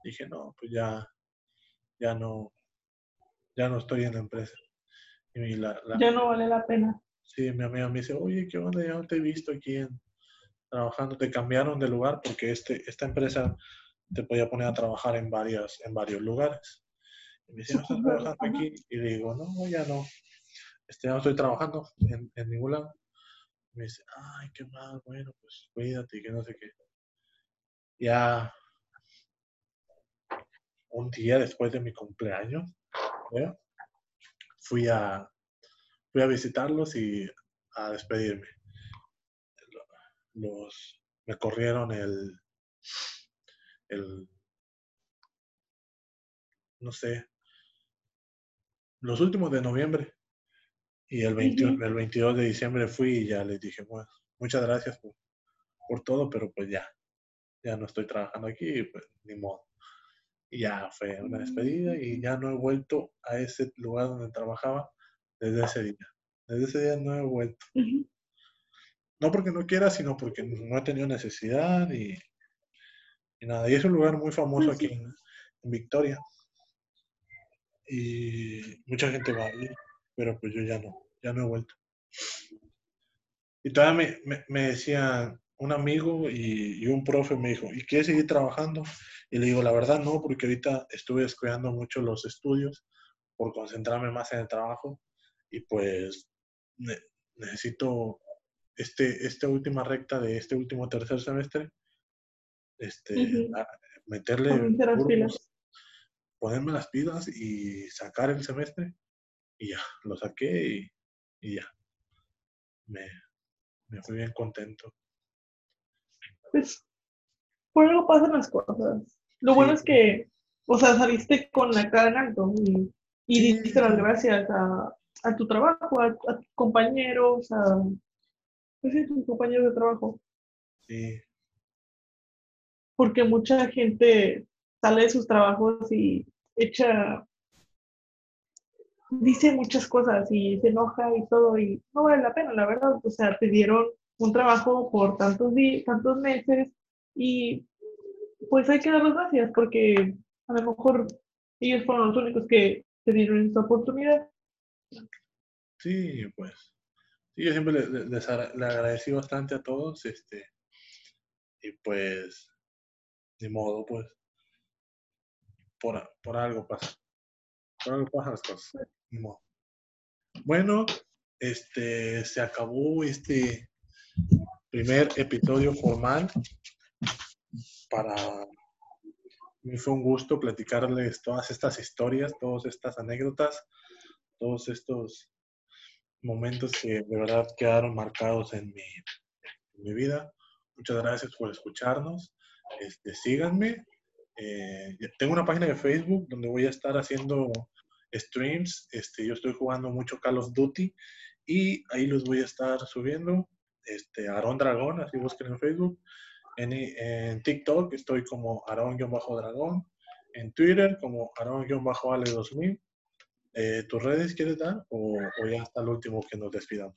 Dije, no, pues ya, ya no, ya no estoy en la empresa. Y la, ya no vale la pena. Sí, mi amiga me dice, oye, ¿qué onda? Ya no te he visto aquí trabajando. Te cambiaron de lugar porque este, esta empresa te podía poner a trabajar en, varias, en varios lugares. Y me dice, ¿no estás trabajando aquí? Y le digo, no, ya no. Este, ya no estoy trabajando en, en ningún lado. me dice, ay, qué mal, bueno, pues cuídate y que no sé qué. Ya un día después de mi cumpleaños, fui a fui a visitarlos y a despedirme. Los me corrieron el el no sé, los últimos de noviembre. Y el, 21, el 22 de diciembre fui y ya les dije, bueno, muchas gracias por, por, todo, pero pues ya, ya no estoy trabajando aquí, pues ni modo. Y ya fue una despedida y ya no he vuelto a ese lugar donde trabajaba desde ese día. Desde ese día no he vuelto. No porque no quiera, sino porque no he tenido necesidad y, y nada. Y es un lugar muy famoso pues aquí en Victoria y mucha gente va ahí, pero pues yo ya no, ya no he vuelto. Y todavía me, me, decía un amigo y, un profe me dijo, ¿y quieres seguir trabajando? Y le digo, la verdad no, porque ahorita estuve descuidando mucho los estudios por concentrarme más en el trabajo y pues necesito este, esta última recta de este último tercer semestre, este, meterle ponerme las pilas y sacar el semestre. Y ya, lo saqué y, ya. Me, me fui bien contento. Pues, por algo pasan las cosas. Lo bueno es que, o sea, saliste con la cara en alto y, y diste las gracias a, a tu trabajo, a, tus compañeros, a pues sí, tus compañeros de trabajo. Sí. Porque mucha gente sale de sus trabajos y echa, dice muchas cosas y se enoja y todo y no vale la pena, la verdad. O sea, te dieron un trabajo por tantos días, tantos meses y pues hay que dar las gracias porque a lo mejor ellos fueron los únicos que te dieron esta oportunidad. Sí, pues. Sí, yo siempre les, agradecí bastante a todos, este, y pues, de modo, pues, por, algo pasa. Por algo pasan las cosas. Bueno, este, se acabó este primer episodio formal. Para mí fue un gusto platicarles todas estas historias, todas estas anécdotas, todos estos momentos que de verdad quedaron marcados en mi, en mi vida. Muchas gracias por escucharnos. Este, síganme. Eh, tengo una página de Facebook donde voy a estar haciendo streams. Este, yo estoy jugando mucho Call of Duty y ahí los voy a estar subiendo. Este, Aarón Dragón, así busquen en Facebook. En, en TikTok estoy como Aarón-Dragón. En Twitter como Aarón-Ale2000. Eh, ¿Tus redes quieres dar o, o ya hasta el último que nos despidamos?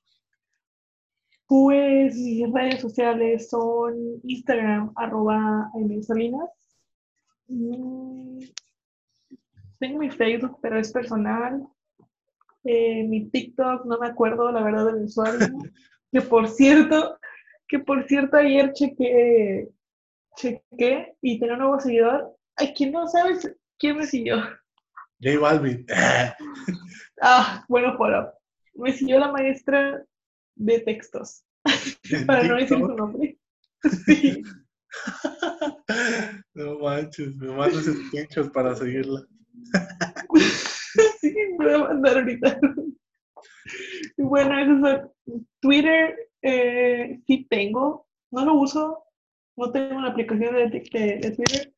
Pues mis redes sociales son Instagram, arroba Salinas. Mm, tengo mi Facebook, pero es personal. Eh, mi TikTok, no me acuerdo la verdad del usuario. que por cierto, que por cierto ayer chequé, chequé y tenía un nuevo seguidor. Ay, ¿quién no sabes quién me siguió? J Balvin. ah, bueno, follow. Me siguió la maestra de textos. Para no decir su nombre. Sí. No manches, me mandas screenshots para seguirla. sí, me voy a mandar ahorita. Bueno, eso es Twitter eh, sí tengo, no lo uso, no tengo una aplicación de, de, Twitter,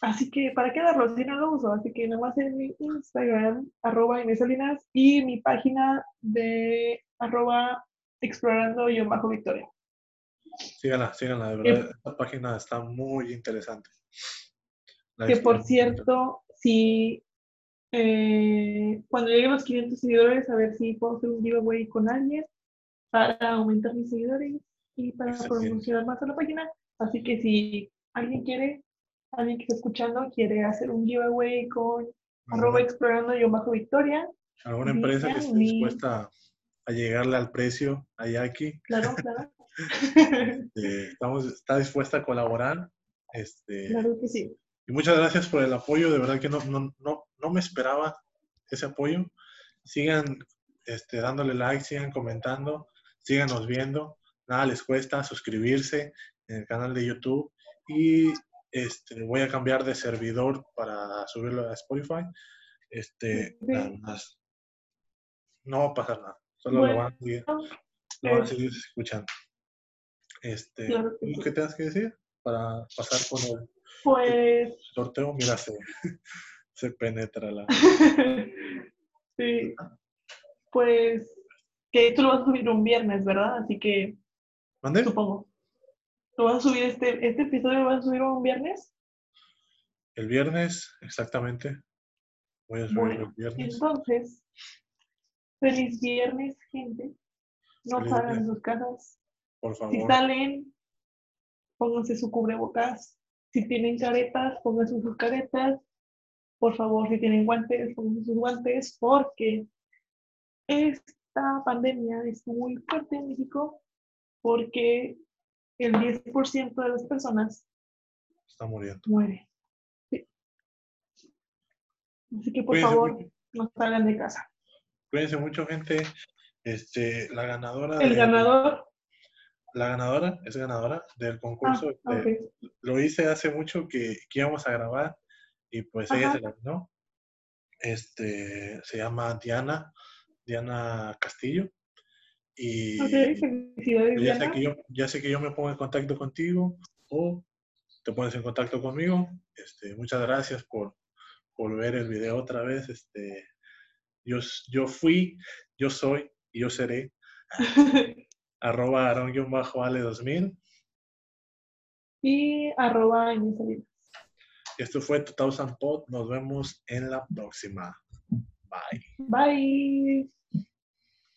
así que ¿para qué darlo si no lo uso? Así que nomás en mi Instagram, arroba Salinas, y mi página de arroba explorando yo bajo Victoria. Síganla, síganla, de verdad, esta página está muy interesante. que por cierto, si eh, cuando lleguen los 500 seguidores, a ver si puedo hacer un giveaway con alguien para aumentar mis seguidores y para promocionar más a la página. Así que si alguien quiere, alguien que está escuchando, quiere hacer un giveaway con arroba explorando yo bajo Victoria. ¿Alguna empresa que esté dispuesta a llegarle al precio a Jackie? Claro, claro. Este, estamos, está dispuesta a colaborar. Este, claro que sí. Y muchas gracias por el apoyo, de verdad que no, no, no, no me esperaba ese apoyo. Sigan este, dándole like, sigan comentando, síganos viendo. Nada les cuesta suscribirse en el canal de YouTube y este, voy a cambiar de servidor para subirlo a Spotify. Este, No va a pasar nada, solo lo, van a seguir, lo van a seguir escuchando. Este, ¿Qué tengas que decir para pasar con el pues... sorteo? Mira, se, se penetra la... sí. Pues que tú lo vas a subir un viernes, ¿verdad? Así que... ¿Mande? Supongo. ¿Lo vas a subir este, este episodio? ¿Lo vas a subir un viernes? El viernes, exactamente. Voy a subir el viernes. Entonces, feliz viernes, gente. No salgan de sus casas. Por favor. Si salen, pónganse su cubrebocas. Si tienen caretas, pónganse sus caretas. Por favor, si tienen guantes, pónganse sus guantes, porque esta pandemia es muy fuerte en México, porque el 10% de las personas está muriendo. Muere. Sí. Así que por favor, no salgan de casa. Cuídense mucho, gente. Este, la ganadora. El ganador la ganadora, es ganadora del concurso. Ah, lo hice hace mucho que, íbamos a grabar y pues ella se la ganó. Este, se llama Diana, Diana Castillo. Y ya, Sé que yo, ya sé que yo me pongo en contacto contigo o te pones en contacto conmigo. Este, muchas gracias por, por ver el video otra vez. Este, yo, yo fui, yo soy y yo seré. arroba aaron-ale2000. Y arroba Esto fue Total Pod. Nos vemos en la próxima. Bye. Bye.